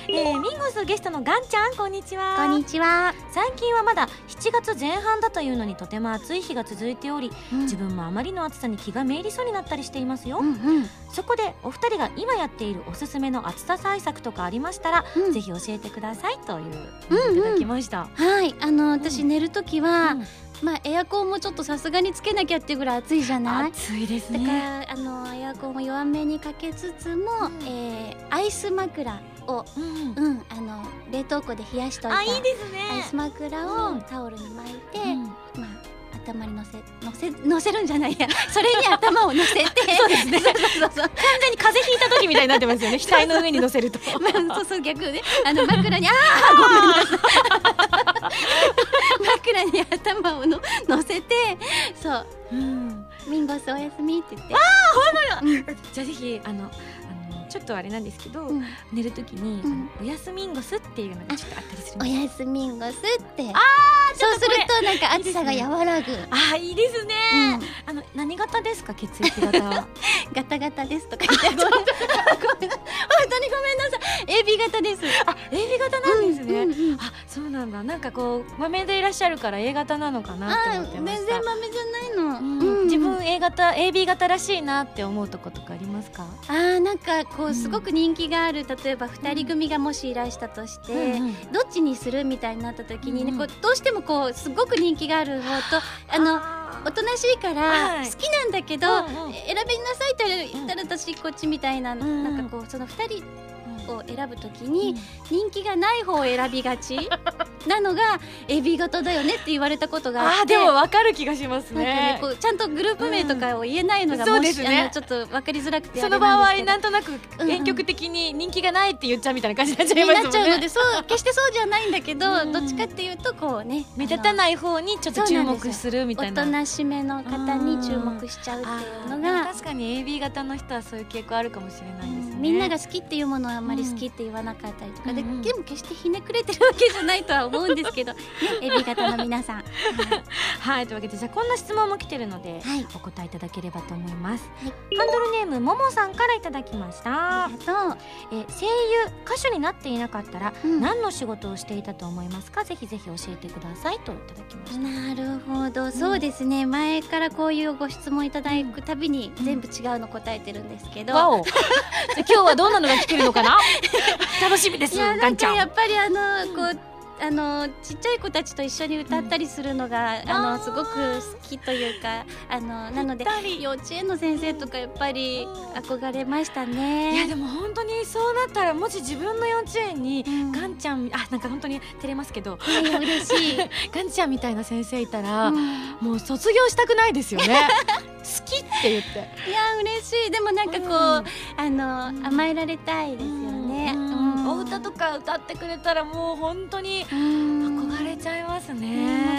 [SPEAKER 2] ーミンゴスゲストのガンちゃんこんにちは。
[SPEAKER 3] こんにちは、
[SPEAKER 2] 最近はまだ7月前半だというのにとても暑い日が続いており
[SPEAKER 3] うん。
[SPEAKER 2] 自分もあまりの暑さに気がめいりそうになったりしていますよ、
[SPEAKER 3] うんうん。
[SPEAKER 2] そこでお二人が今やっているおすすめの暑さ対策とかありましたら、
[SPEAKER 3] うん。
[SPEAKER 2] ぜひ教えてくださいという
[SPEAKER 3] うんうん
[SPEAKER 2] いただきました、
[SPEAKER 3] はい。あの私
[SPEAKER 2] うん。
[SPEAKER 3] 寝るときは、
[SPEAKER 2] うん。
[SPEAKER 3] まあエアコンもちょっとさすがにつけなきゃっていうぐらい暑いじゃない？
[SPEAKER 2] 暑いです
[SPEAKER 3] だか
[SPEAKER 2] ね
[SPEAKER 3] らあのエアコンを弱めにかけつつも、
[SPEAKER 2] うん。
[SPEAKER 3] えーアイス枕を
[SPEAKER 2] うん。
[SPEAKER 3] うんあの冷凍庫で冷やしといた
[SPEAKER 2] あいいですね。
[SPEAKER 3] アイス枕
[SPEAKER 2] うん。
[SPEAKER 3] をタオルに巻いて、
[SPEAKER 2] うん。
[SPEAKER 3] まあ頭にのせのせのせるんじゃないや。それに頭を乗せて。
[SPEAKER 2] そうですね。
[SPEAKER 3] そうそうそう
[SPEAKER 2] 完全に風邪ひいた時みたいになってますよね。額の上に乗せると。
[SPEAKER 3] まあ、そうそう逆ね。あの枕にああごめんなさい。枕に頭をの乗せてそう。
[SPEAKER 2] うん。
[SPEAKER 3] ミンゴスおやすみって言って。
[SPEAKER 2] じゃあぜひあのちょっとあれなんですけど、
[SPEAKER 3] うん。
[SPEAKER 2] 寝る時に、
[SPEAKER 3] うん。
[SPEAKER 2] おやすみんごすっていうのがちょっとあったりするん
[SPEAKER 3] おやすみんごすって。
[SPEAKER 2] あ
[SPEAKER 3] そうする
[SPEAKER 2] と
[SPEAKER 3] なんか暑さが和らぐ。
[SPEAKER 2] あーいいですね、
[SPEAKER 3] うん。
[SPEAKER 2] あの何型ですか血液型
[SPEAKER 3] ガタガタですとか言って。ごめん。本当にごめんなさい。AB 型です。
[SPEAKER 2] あ AB 型なんですね、
[SPEAKER 3] うんうんうん。
[SPEAKER 2] あそうなんだ。なんかこう豆でいらっしゃるから A 型なのかなって
[SPEAKER 3] あ
[SPEAKER 2] 思ってました。
[SPEAKER 3] 全然豆じゃないの、
[SPEAKER 2] うん。
[SPEAKER 3] うん。
[SPEAKER 2] 自分 A 型 AB 型らしいなって思うとことかありますか、
[SPEAKER 3] あーなんかこ
[SPEAKER 2] う
[SPEAKER 3] うんすごく人気がある例えば2人組がもしいらしたとして、どっちにするみたいになった時にね、こうどうしてもこうすごく人気がある方とあ。の
[SPEAKER 2] あ
[SPEAKER 3] おとなしいから
[SPEAKER 2] はい。
[SPEAKER 3] 好きなんだけど、選びなさいって言ったら私こっちみたいな、
[SPEAKER 2] ん
[SPEAKER 3] なんかこうその2人を選ぶ時
[SPEAKER 2] ー
[SPEAKER 3] に人気がない方を選びがち なのが AB 型だよねって言われたことがあって。
[SPEAKER 2] でもわかる気がします
[SPEAKER 3] ね。
[SPEAKER 2] ね
[SPEAKER 3] こうちゃんとグループ名とかを言えないのが、もし
[SPEAKER 2] ですね。
[SPEAKER 3] ちょっと分かりづらくて
[SPEAKER 2] その場合なんとなく
[SPEAKER 3] うん
[SPEAKER 2] 遠曲的に人気がないって言っちゃうみたいな感じになっちゃい
[SPEAKER 3] に
[SPEAKER 2] ますもんね。
[SPEAKER 3] なっちゃうのでそう決してそうじゃないんだけど、
[SPEAKER 2] うん
[SPEAKER 3] どっちかっていうとこうね
[SPEAKER 2] 目立た
[SPEAKER 3] い
[SPEAKER 2] ない方にちょっと注目するみたいな
[SPEAKER 3] おとなしめの方に注目しちゃうっていうのが、
[SPEAKER 2] 確かに AB 型の人はそういう傾向あるかもしれないですね、
[SPEAKER 3] うんみんなが好きっていうものはあんまり好きって言わなかったりとか。で、
[SPEAKER 2] うんうん。
[SPEAKER 3] でも決してひねくれてるわけじゃないとは思うんですけど、ね、AB 型の皆さん、
[SPEAKER 2] はい。というわけでじゃあこんな質問も来てるので、
[SPEAKER 3] はい。
[SPEAKER 2] お答えいただければと思います、
[SPEAKER 3] はい。
[SPEAKER 2] ハンドルネームももさんからいただきました。
[SPEAKER 3] ありがとう。
[SPEAKER 2] えー声優歌手になっていなかったら、
[SPEAKER 3] うん。
[SPEAKER 2] 何の仕事をしていたと思いますか？ぜひぜひ教えてくださいといただきました。
[SPEAKER 3] なるほど、そうですね。前からこういうご質問いただくたびに
[SPEAKER 2] うん
[SPEAKER 3] 全部違うの答えてるんですけど、
[SPEAKER 2] 今日はどんなのが来てるのかな？楽しみです
[SPEAKER 3] いや
[SPEAKER 2] ガンちゃん。
[SPEAKER 3] かやっぱりあのこうあのちっちゃい子たちと一緒に歌ったりするのが、あの
[SPEAKER 2] あー。
[SPEAKER 3] すごく好きというかあのなので幼稚園の先生とかやっぱり
[SPEAKER 2] うん
[SPEAKER 3] 憧れました
[SPEAKER 2] い
[SPEAKER 3] ね。
[SPEAKER 2] やでも本当にそうなったらもし自分の幼稚園に
[SPEAKER 3] うん。
[SPEAKER 2] ガンちゃんあなんか本当に照れますけど。
[SPEAKER 3] いやいや嬉しい。
[SPEAKER 2] ガンちゃんみたいな先生いたら、
[SPEAKER 3] うん。
[SPEAKER 2] もう卒業したくないですよね。好きって言って。
[SPEAKER 3] いや嬉しい。でもなんかこう、
[SPEAKER 2] うん。
[SPEAKER 3] あの、
[SPEAKER 2] うん
[SPEAKER 3] 甘えられたいですよね。
[SPEAKER 2] とか歌ってくれたらもう本当に
[SPEAKER 3] うん。
[SPEAKER 2] 憧れちゃいます
[SPEAKER 3] ね。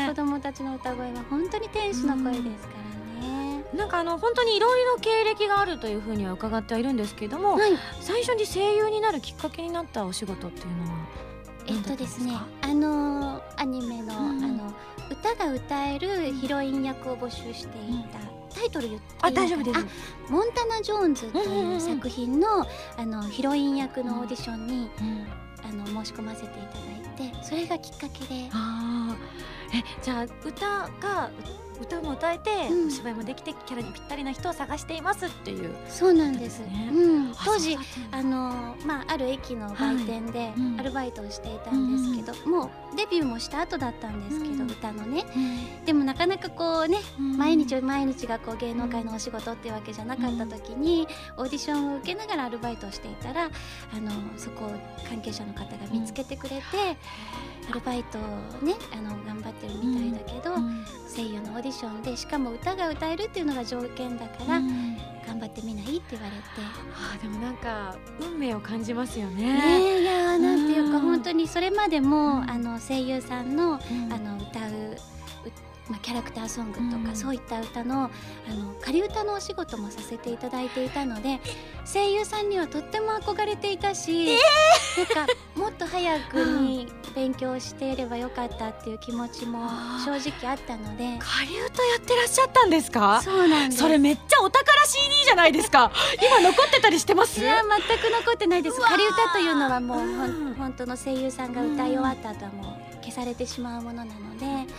[SPEAKER 2] ね
[SPEAKER 3] 子。供たちの歌声は本当に天使の声ですからね。
[SPEAKER 2] なんかあの本当にいろいろ経歴があるというふうには伺ってはいるんですけども、
[SPEAKER 3] はい、
[SPEAKER 2] 最初に声優になるきっかけになったお仕事っていうのは？
[SPEAKER 3] えっとですねあのアニメの,、
[SPEAKER 2] うん。
[SPEAKER 3] あの歌が歌えるヒロイン役を募集していた、タイトル言っていい
[SPEAKER 2] あ大丈夫です。
[SPEAKER 3] あモンタナ・ジョーンズという作品の,、あのヒロイン役のオーディションに、
[SPEAKER 2] うん。
[SPEAKER 3] あの申し込ませていただいてそれがきっかけで。
[SPEAKER 2] あー。えじゃあ歌が歌も歌えて、
[SPEAKER 3] うん。
[SPEAKER 2] お芝居もできてキャラにぴったりな人を探していますっていう。
[SPEAKER 3] そうなんです。
[SPEAKER 2] そう
[SPEAKER 3] ん、当時
[SPEAKER 2] あ
[SPEAKER 3] のまあ、ある駅の売店で
[SPEAKER 2] うん。
[SPEAKER 3] アルバイトをしていたんですけど、もうデビューもした後だったんですけど、
[SPEAKER 2] うん。
[SPEAKER 3] 歌のね。でもなかなかこうね
[SPEAKER 2] うん。
[SPEAKER 3] 毎日毎日がこう芸能界のお仕事っていうわけじゃなかった時に、オーディションを受けながらアルバイトをしていたらあのそこを関係者の方が見つけてくれて、アルバイトをねあの頑張ってるみたいだけど、
[SPEAKER 2] うん。
[SPEAKER 3] 声優のオーディションでしかも歌が歌えるっていうのが条件だから、頑張ってみないって言われて。
[SPEAKER 2] あーでもなんか運命を感じますよね。
[SPEAKER 3] ねえいやーなんていうか
[SPEAKER 2] うん。
[SPEAKER 3] 本当にそれまでも、
[SPEAKER 2] うん。
[SPEAKER 3] あの声優さんの
[SPEAKER 2] うん。
[SPEAKER 3] あの歌ううまあ、キャラクターソングとか、
[SPEAKER 2] うん。
[SPEAKER 3] そういった歌のあの仮歌のお仕事もさせていただいていたので声優さんにはとっても憧れていたし、なんか もっと早くに勉強していればよかったっていう気持ちも正直あったので。
[SPEAKER 2] 仮歌やってらっしゃったんですか？
[SPEAKER 3] そうなんです。
[SPEAKER 2] それめっちゃお宝 CD じゃないですか。今残ってたりしてます？
[SPEAKER 3] いや全く残ってないです。仮歌というのはもうほ
[SPEAKER 2] うん
[SPEAKER 3] ん。本当の声優さんが歌い終わった後はもう消されてしまうものなので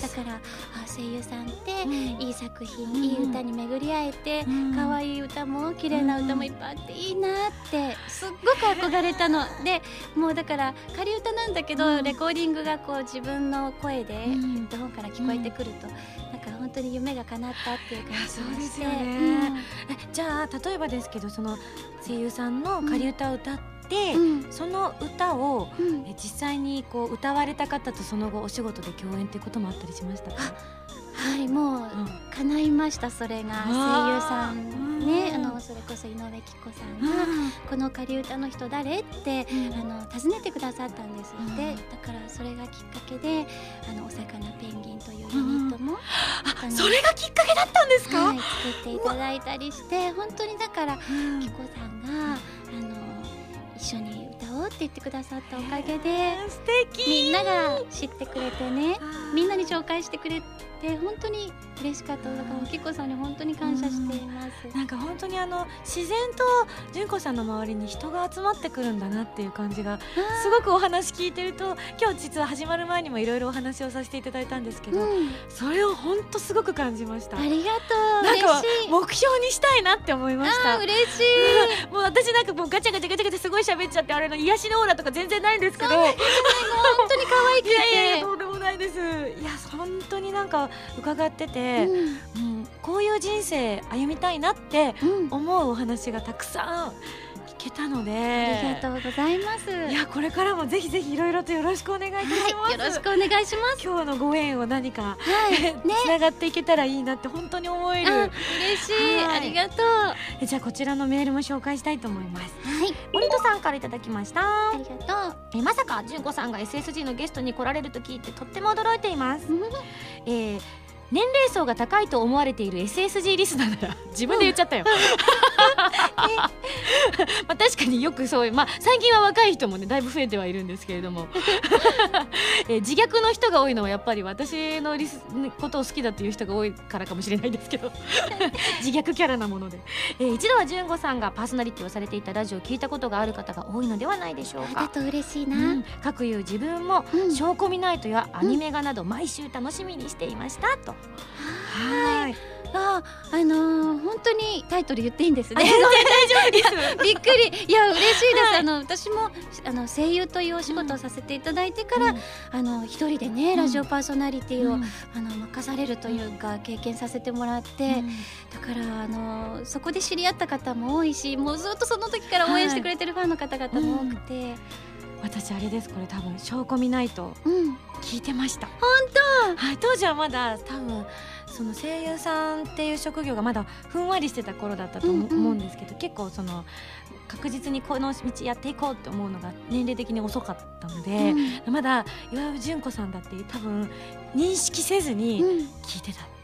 [SPEAKER 3] だからあ声優さんって
[SPEAKER 2] うん。
[SPEAKER 3] いい作品、
[SPEAKER 2] うん。
[SPEAKER 3] いい歌に巡り会えて
[SPEAKER 2] うん。
[SPEAKER 3] 可愛い歌も綺麗な歌もいっぱいあっていいなってすっごく憧れたの。でもうだから仮歌なんだけど、
[SPEAKER 2] うん。
[SPEAKER 3] レコーディングがこう自分の声でヘ
[SPEAKER 2] うん。
[SPEAKER 3] ッドホンから聞こえてくると、なんか本当に夢が叶ったっていう感じがして
[SPEAKER 2] いやそうですよね。
[SPEAKER 3] うん。
[SPEAKER 2] えじゃあ例えばですけどその声優さんの仮歌を歌って、
[SPEAKER 3] うん。
[SPEAKER 2] その歌を
[SPEAKER 3] うん。
[SPEAKER 2] え実際にこう歌われた方とその後お仕事で共演っていうこともあったりしましたか、
[SPEAKER 3] はいもう
[SPEAKER 2] うん。
[SPEAKER 3] 叶いましたそれが声優さんね。
[SPEAKER 2] うん。
[SPEAKER 3] あのそれこそ井上貴子さんが「この仮歌の人誰?」ってあの尋ねてくださったんですって、
[SPEAKER 2] うん。
[SPEAKER 3] だからそれがきっかけで「あのお魚ペンギン」というユニットも、
[SPEAKER 2] あ
[SPEAKER 3] の
[SPEAKER 2] それがきっかけだったんですか、
[SPEAKER 3] はい、作っていただいたりして本当にだから
[SPEAKER 2] うん。
[SPEAKER 3] 貴子さんがあの一緒に歌おうって言ってくださったおかげで
[SPEAKER 2] 素敵。
[SPEAKER 3] みんなが知ってくれてねみんなに
[SPEAKER 2] ょ
[SPEAKER 3] 紹介してくれて本当に嬉しかっただからきこさんに本当に感謝しています。
[SPEAKER 2] なんか本当にあの自然と純子さんの周りに人が集まってくるんだなっていう感じがすごくお話聞いてると今日実は始まる前にもいろいろお話をさせていただいたんですけど、
[SPEAKER 3] うん、
[SPEAKER 2] それを本当すごく感じました。
[SPEAKER 3] ありがとう。
[SPEAKER 2] なんか目標にしたいなって思いました。
[SPEAKER 3] 嬉しい。
[SPEAKER 2] もう私なんかもうガチャガチャガチャガチャすごい喋っちゃってあれの癒しのオーラとか全然ないんですけど。
[SPEAKER 3] 本当に可愛くて。
[SPEAKER 2] いやいやいやとんでもないです。いや本当になんか伺ってて、うん。こういう人生歩みたいなって
[SPEAKER 3] うん、うん、
[SPEAKER 2] 思うお話がたくさん聞けたので。
[SPEAKER 3] ありがとうございます。
[SPEAKER 2] いやこれからもぜひぜひいろいろとよろしくお願いいたします、
[SPEAKER 3] はい、よろしくお願いします。
[SPEAKER 2] 今日のご縁を何か
[SPEAKER 3] はい ね。
[SPEAKER 2] つながっていけたらいいなって本当に思える。
[SPEAKER 3] あ嬉しい、
[SPEAKER 2] はい。
[SPEAKER 3] ありがとう。
[SPEAKER 2] じゃあこちらのメールも紹介したいと思います。
[SPEAKER 3] い。
[SPEAKER 2] 森戸さんからいただきました。
[SPEAKER 3] ありがとう。
[SPEAKER 2] えまさか純子さんが SSG のゲストに来られると聞いてとっても驚いています、えー年齢層が高いと思われている SSG リスナーなら自分で言っちゃったよ、まあ確かによくそういうまあ最近は若い人もねだいぶ増えてはいるんですけれども、えー自虐の人が多いのはやっぱり私のリスことを好きだという人が多いからかもしれないですけど。自虐キャラなもので、えー一度は純子さんがパーソナリティをされていたラジオを聞いたことがある方が多いのではないでしょうか。
[SPEAKER 3] ありがとう嬉しいな、
[SPEAKER 2] うん、かくいう自分も
[SPEAKER 3] うん。
[SPEAKER 2] 証拠見ナイトやアニメ画など毎週楽しみにしていましたと。はい。
[SPEAKER 3] ああのー、本当にタイトル言っていいんですね。
[SPEAKER 2] 大丈夫です。
[SPEAKER 3] びっくり。いや嬉しいです、あの私もあの声優というお仕事をさせていただいてから、あの一人でね
[SPEAKER 2] ん。
[SPEAKER 3] ラジオパーソナリティを、
[SPEAKER 2] うん。
[SPEAKER 3] あの任されるというか経験させてもらって、だからあのそこで知り合った方も多いしもうずっとその時から応援してくれてるファンの方々も多くて、
[SPEAKER 2] 私あれです。これ多分証拠見ないと
[SPEAKER 3] うん。
[SPEAKER 2] 聞いてました。
[SPEAKER 3] 本
[SPEAKER 2] はい。当時はまだ多分その声優さんっていう職業がまだふんわりしてた頃だったと思,、
[SPEAKER 3] うんうん。
[SPEAKER 2] うんですけど結構その確実にこの道やっていこうって思うのが年齢的に遅かったの
[SPEAKER 3] 当
[SPEAKER 2] で、まだ岩井純子さんだって多分認識せずに
[SPEAKER 3] うん。うん
[SPEAKER 2] 聞いてた。と思います。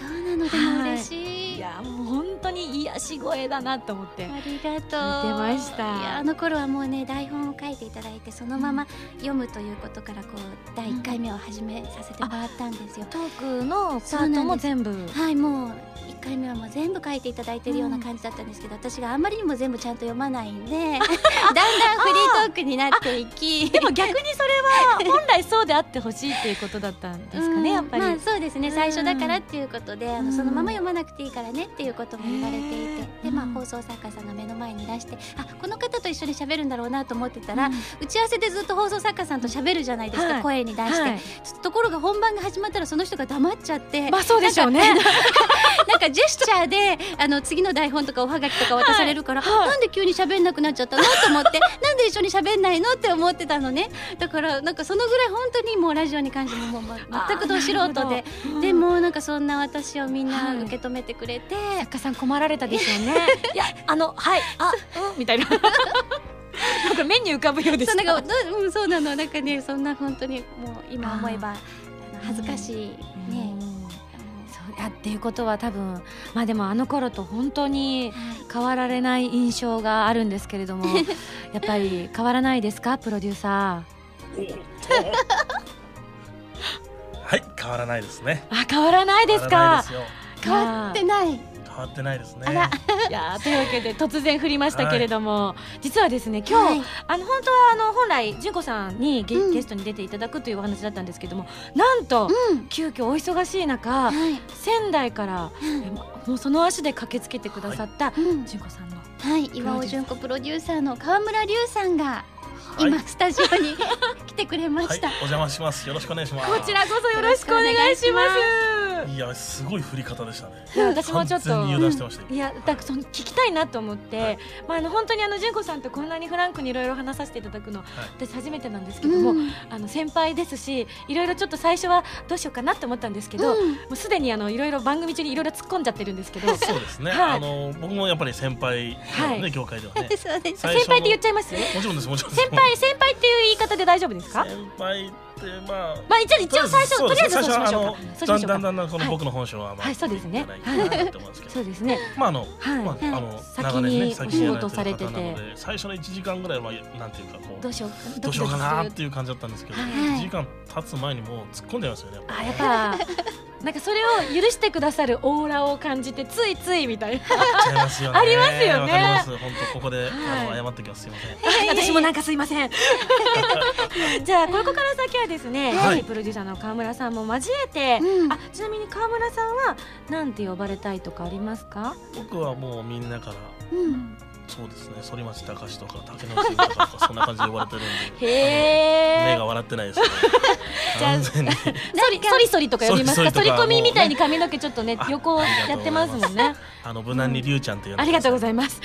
[SPEAKER 3] そうなのでも嬉しい、
[SPEAKER 2] い。やもう本当に癒し声だなと思って。
[SPEAKER 3] ありがとう。
[SPEAKER 2] 聞いてました。
[SPEAKER 3] いやあの頃はもうね台本を書いていただいてそのまま読むということからこう第1回目を始めさせてもらったんですよ、
[SPEAKER 2] トークのパートも全部。
[SPEAKER 3] はいもう1回目はもう全部書いていただいてるような感じだったんですけど、私があんまりにも全部ちゃんと読まないんで だんだんフリートークになっていき。
[SPEAKER 2] でも逆にそれは本来そうであってほしいっていうことだったんですかね、
[SPEAKER 3] うん。
[SPEAKER 2] やっぱり、
[SPEAKER 3] まあそうですね。
[SPEAKER 2] うん。
[SPEAKER 3] 最初だからっていうことで、あ
[SPEAKER 2] うん。
[SPEAKER 3] のそのまま読まなくていいからねっていうことも言われていて。でまあ放送作家さんが目の前にいらしてあこの方と一緒に喋るんだろうなと思ってたら、
[SPEAKER 2] うん。
[SPEAKER 3] 打ち合わせでずっと放送作家さんと喋るじゃないですか、
[SPEAKER 2] はい。
[SPEAKER 3] 声に出して、
[SPEAKER 2] はい。
[SPEAKER 3] ところが本番が始まったらその人が黙っちゃって、
[SPEAKER 2] まあそうでしょうね。
[SPEAKER 3] なんか ジェスチャーであの次の台本とかおはがきとか渡されるから、
[SPEAKER 2] はい。はい。
[SPEAKER 3] なんで急に喋んなくなっちゃったの？と思って。なんで一緒に喋んないのって思ってたのね。だからかなんかそのぐらい本当にもうラジオに関してももう、ま、全くど素人で、
[SPEAKER 2] うん。
[SPEAKER 3] でもなんかそんな私をみん
[SPEAKER 2] は
[SPEAKER 3] ない。受け止めてくれて、
[SPEAKER 2] 作家さん困られたでしょうね。いやあのはい。あうんみたいな。なんか目に浮かぶようでした
[SPEAKER 3] そうなんかどうんそうなの。なんかねそんな本当にもう今思えば恥ずかしいね、
[SPEAKER 2] うんやっていうことは多分まあでもあの頃と本当に変わられない印象があるんですけれども やっぱり変わらないですか？プロデューサ
[SPEAKER 4] はい変わらないですね。
[SPEAKER 2] ーあ変わらないですか？
[SPEAKER 4] 変わ
[SPEAKER 3] ってない
[SPEAKER 4] 変わってないですね。
[SPEAKER 2] いやーというわけで突然振りましたけれども、実はですね今日、
[SPEAKER 3] はい。
[SPEAKER 2] あの本当はあの本来純子さんにゲ,、
[SPEAKER 3] うん。
[SPEAKER 2] ゲストに出ていただくというお話だったんですけどもなんと、
[SPEAKER 3] うん。
[SPEAKER 2] 急遽お忙しい中、
[SPEAKER 3] はい、
[SPEAKER 2] 仙台から、えもうその足で駆けつけてくださった
[SPEAKER 3] うん。
[SPEAKER 2] 純子さんの
[SPEAKER 3] はい、岩尾純子プロデューサーの川村隆さんが
[SPEAKER 4] はい。
[SPEAKER 3] 今スタジオに 来てくれま
[SPEAKER 4] はい
[SPEAKER 3] した。
[SPEAKER 4] お邪魔します。よろしくお願いします。
[SPEAKER 2] こちらこそよろしくお願いします。
[SPEAKER 4] いやすごい振り方でしたね。
[SPEAKER 2] いや私もちょっと。
[SPEAKER 4] 完全に油断してましたよ
[SPEAKER 2] いやだからその聞きたいなと思って、
[SPEAKER 4] はい。
[SPEAKER 2] まあ、あの本当にあの純子さんとこんなにフランクにいろいろ話させていただくの、
[SPEAKER 4] はい。
[SPEAKER 2] 私初めてなんですけども、
[SPEAKER 3] うん。
[SPEAKER 2] あの先輩ですしいろいろちょっと最初はどうしようかなって思ったんですけど、
[SPEAKER 3] うん。
[SPEAKER 2] もうすでにあのいろいろ番組中にいろいろ突っ込んじゃってるんですけど先
[SPEAKER 4] そうですね、
[SPEAKER 2] はい。
[SPEAKER 4] あの僕もやっぱり先輩なので、
[SPEAKER 2] はい。
[SPEAKER 4] 業界ではね。
[SPEAKER 3] そうです。
[SPEAKER 4] 最初の
[SPEAKER 2] 輩って言っちゃいます？
[SPEAKER 4] もちろんですもちろんです。
[SPEAKER 2] 先輩先輩っていう言い方で大丈夫ですか？
[SPEAKER 4] 先輩ってまあ
[SPEAKER 2] まあ一応一応最初とりあえずそうしましょうか。
[SPEAKER 4] だんだんだんだんこの
[SPEAKER 2] はい
[SPEAKER 4] 僕の本性はまあ、
[SPEAKER 2] はい。そうですね。そうですね。
[SPEAKER 4] まああの、
[SPEAKER 2] はい。
[SPEAKER 4] まああの
[SPEAKER 2] 先
[SPEAKER 4] 長年ね
[SPEAKER 2] に
[SPEAKER 4] 先にやられてる
[SPEAKER 2] お仕事されてて。
[SPEAKER 4] 方なので最初の1時間ぐらいはなんていうかこう
[SPEAKER 2] どうしよう
[SPEAKER 4] どうしようかなって
[SPEAKER 2] いう
[SPEAKER 4] 感じだったんですけど、
[SPEAKER 2] はい。
[SPEAKER 4] 1時間経つ前にもう突っ込んでますよね
[SPEAKER 2] あやっぱなんかそれを許してくださるオーラを感じてついついみたいな。
[SPEAKER 4] 違いますよね。
[SPEAKER 2] ありますよね。
[SPEAKER 4] ます。本当ここで、
[SPEAKER 2] はい。
[SPEAKER 4] あの謝ってきますすいません
[SPEAKER 2] 私もなんかすいません。じゃあここから先はですね、
[SPEAKER 4] はい。
[SPEAKER 2] プロデューサーの川村さんも交えて、
[SPEAKER 3] うん。
[SPEAKER 2] あちなみに川村さんはなんて呼ばれたいとかありますか？
[SPEAKER 4] 僕はもうみんなから。
[SPEAKER 3] うん。
[SPEAKER 4] そうですね。反町隆史とか竹野内豊とかそんな感じで呼ばれてるんで。
[SPEAKER 2] へー。
[SPEAKER 4] 目が笑ってないですね。
[SPEAKER 2] じゃあ
[SPEAKER 4] 完全に。
[SPEAKER 2] ソリソリソリとか呼びますか？反り込みみたいに髪の毛ちょっとね
[SPEAKER 4] あ
[SPEAKER 2] 横やってますもんね。
[SPEAKER 4] あの無難にりゅうちゃんってい。う
[SPEAKER 2] ありがとうご
[SPEAKER 4] い
[SPEAKER 2] ざいます。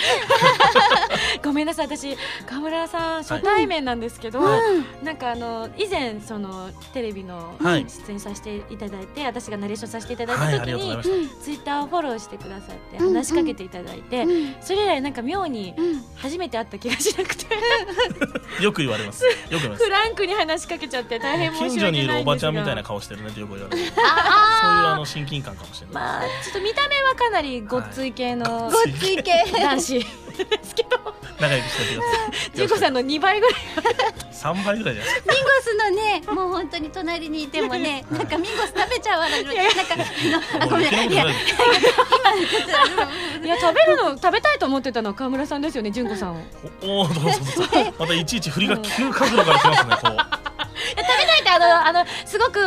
[SPEAKER 2] ごめんなさい私川村さん初対面なんですけど、なんかあの以前そのテレビの
[SPEAKER 4] はい。
[SPEAKER 2] 出演させていただいて、私がナレーションさせていただい
[SPEAKER 4] はい
[SPEAKER 2] た時に、
[SPEAKER 4] ありがとうござい
[SPEAKER 2] ツイッターをフォローしてくださって
[SPEAKER 3] うん
[SPEAKER 2] 話しかけていただいて、
[SPEAKER 3] うん。
[SPEAKER 2] それ以来なんか妙に
[SPEAKER 3] うん。
[SPEAKER 2] 初めて会った気がしなくて。
[SPEAKER 4] た よく言われます。よく言われます。
[SPEAKER 2] フランクに話しかけちゃって大変申
[SPEAKER 4] 近所にいるおばちゃんみたいな顔してるねってよく言われるそういうあの親近感かもしれない。
[SPEAKER 2] まあちょっと見た目はかなりごっつい系の
[SPEAKER 4] はい。
[SPEAKER 3] ごっつい系。
[SPEAKER 2] 男子ですけど。
[SPEAKER 4] 仲良くしてください。
[SPEAKER 2] 純子さんの2倍ぐらい。
[SPEAKER 4] 三倍ぐらいじゃないですか
[SPEAKER 3] ミンゴスのね、もう本当に隣にいてもね、なんかミンゴス食べちゃうわな。なんかあのあごめんい。い。や
[SPEAKER 4] い
[SPEAKER 2] いや食べるの食べたいと思ってたのは川村さんですよね純子さんを
[SPEAKER 4] おおどうぞどうぞまたいちいち振りが急角度から来ますねこう
[SPEAKER 2] 食べたいってあのあのすごく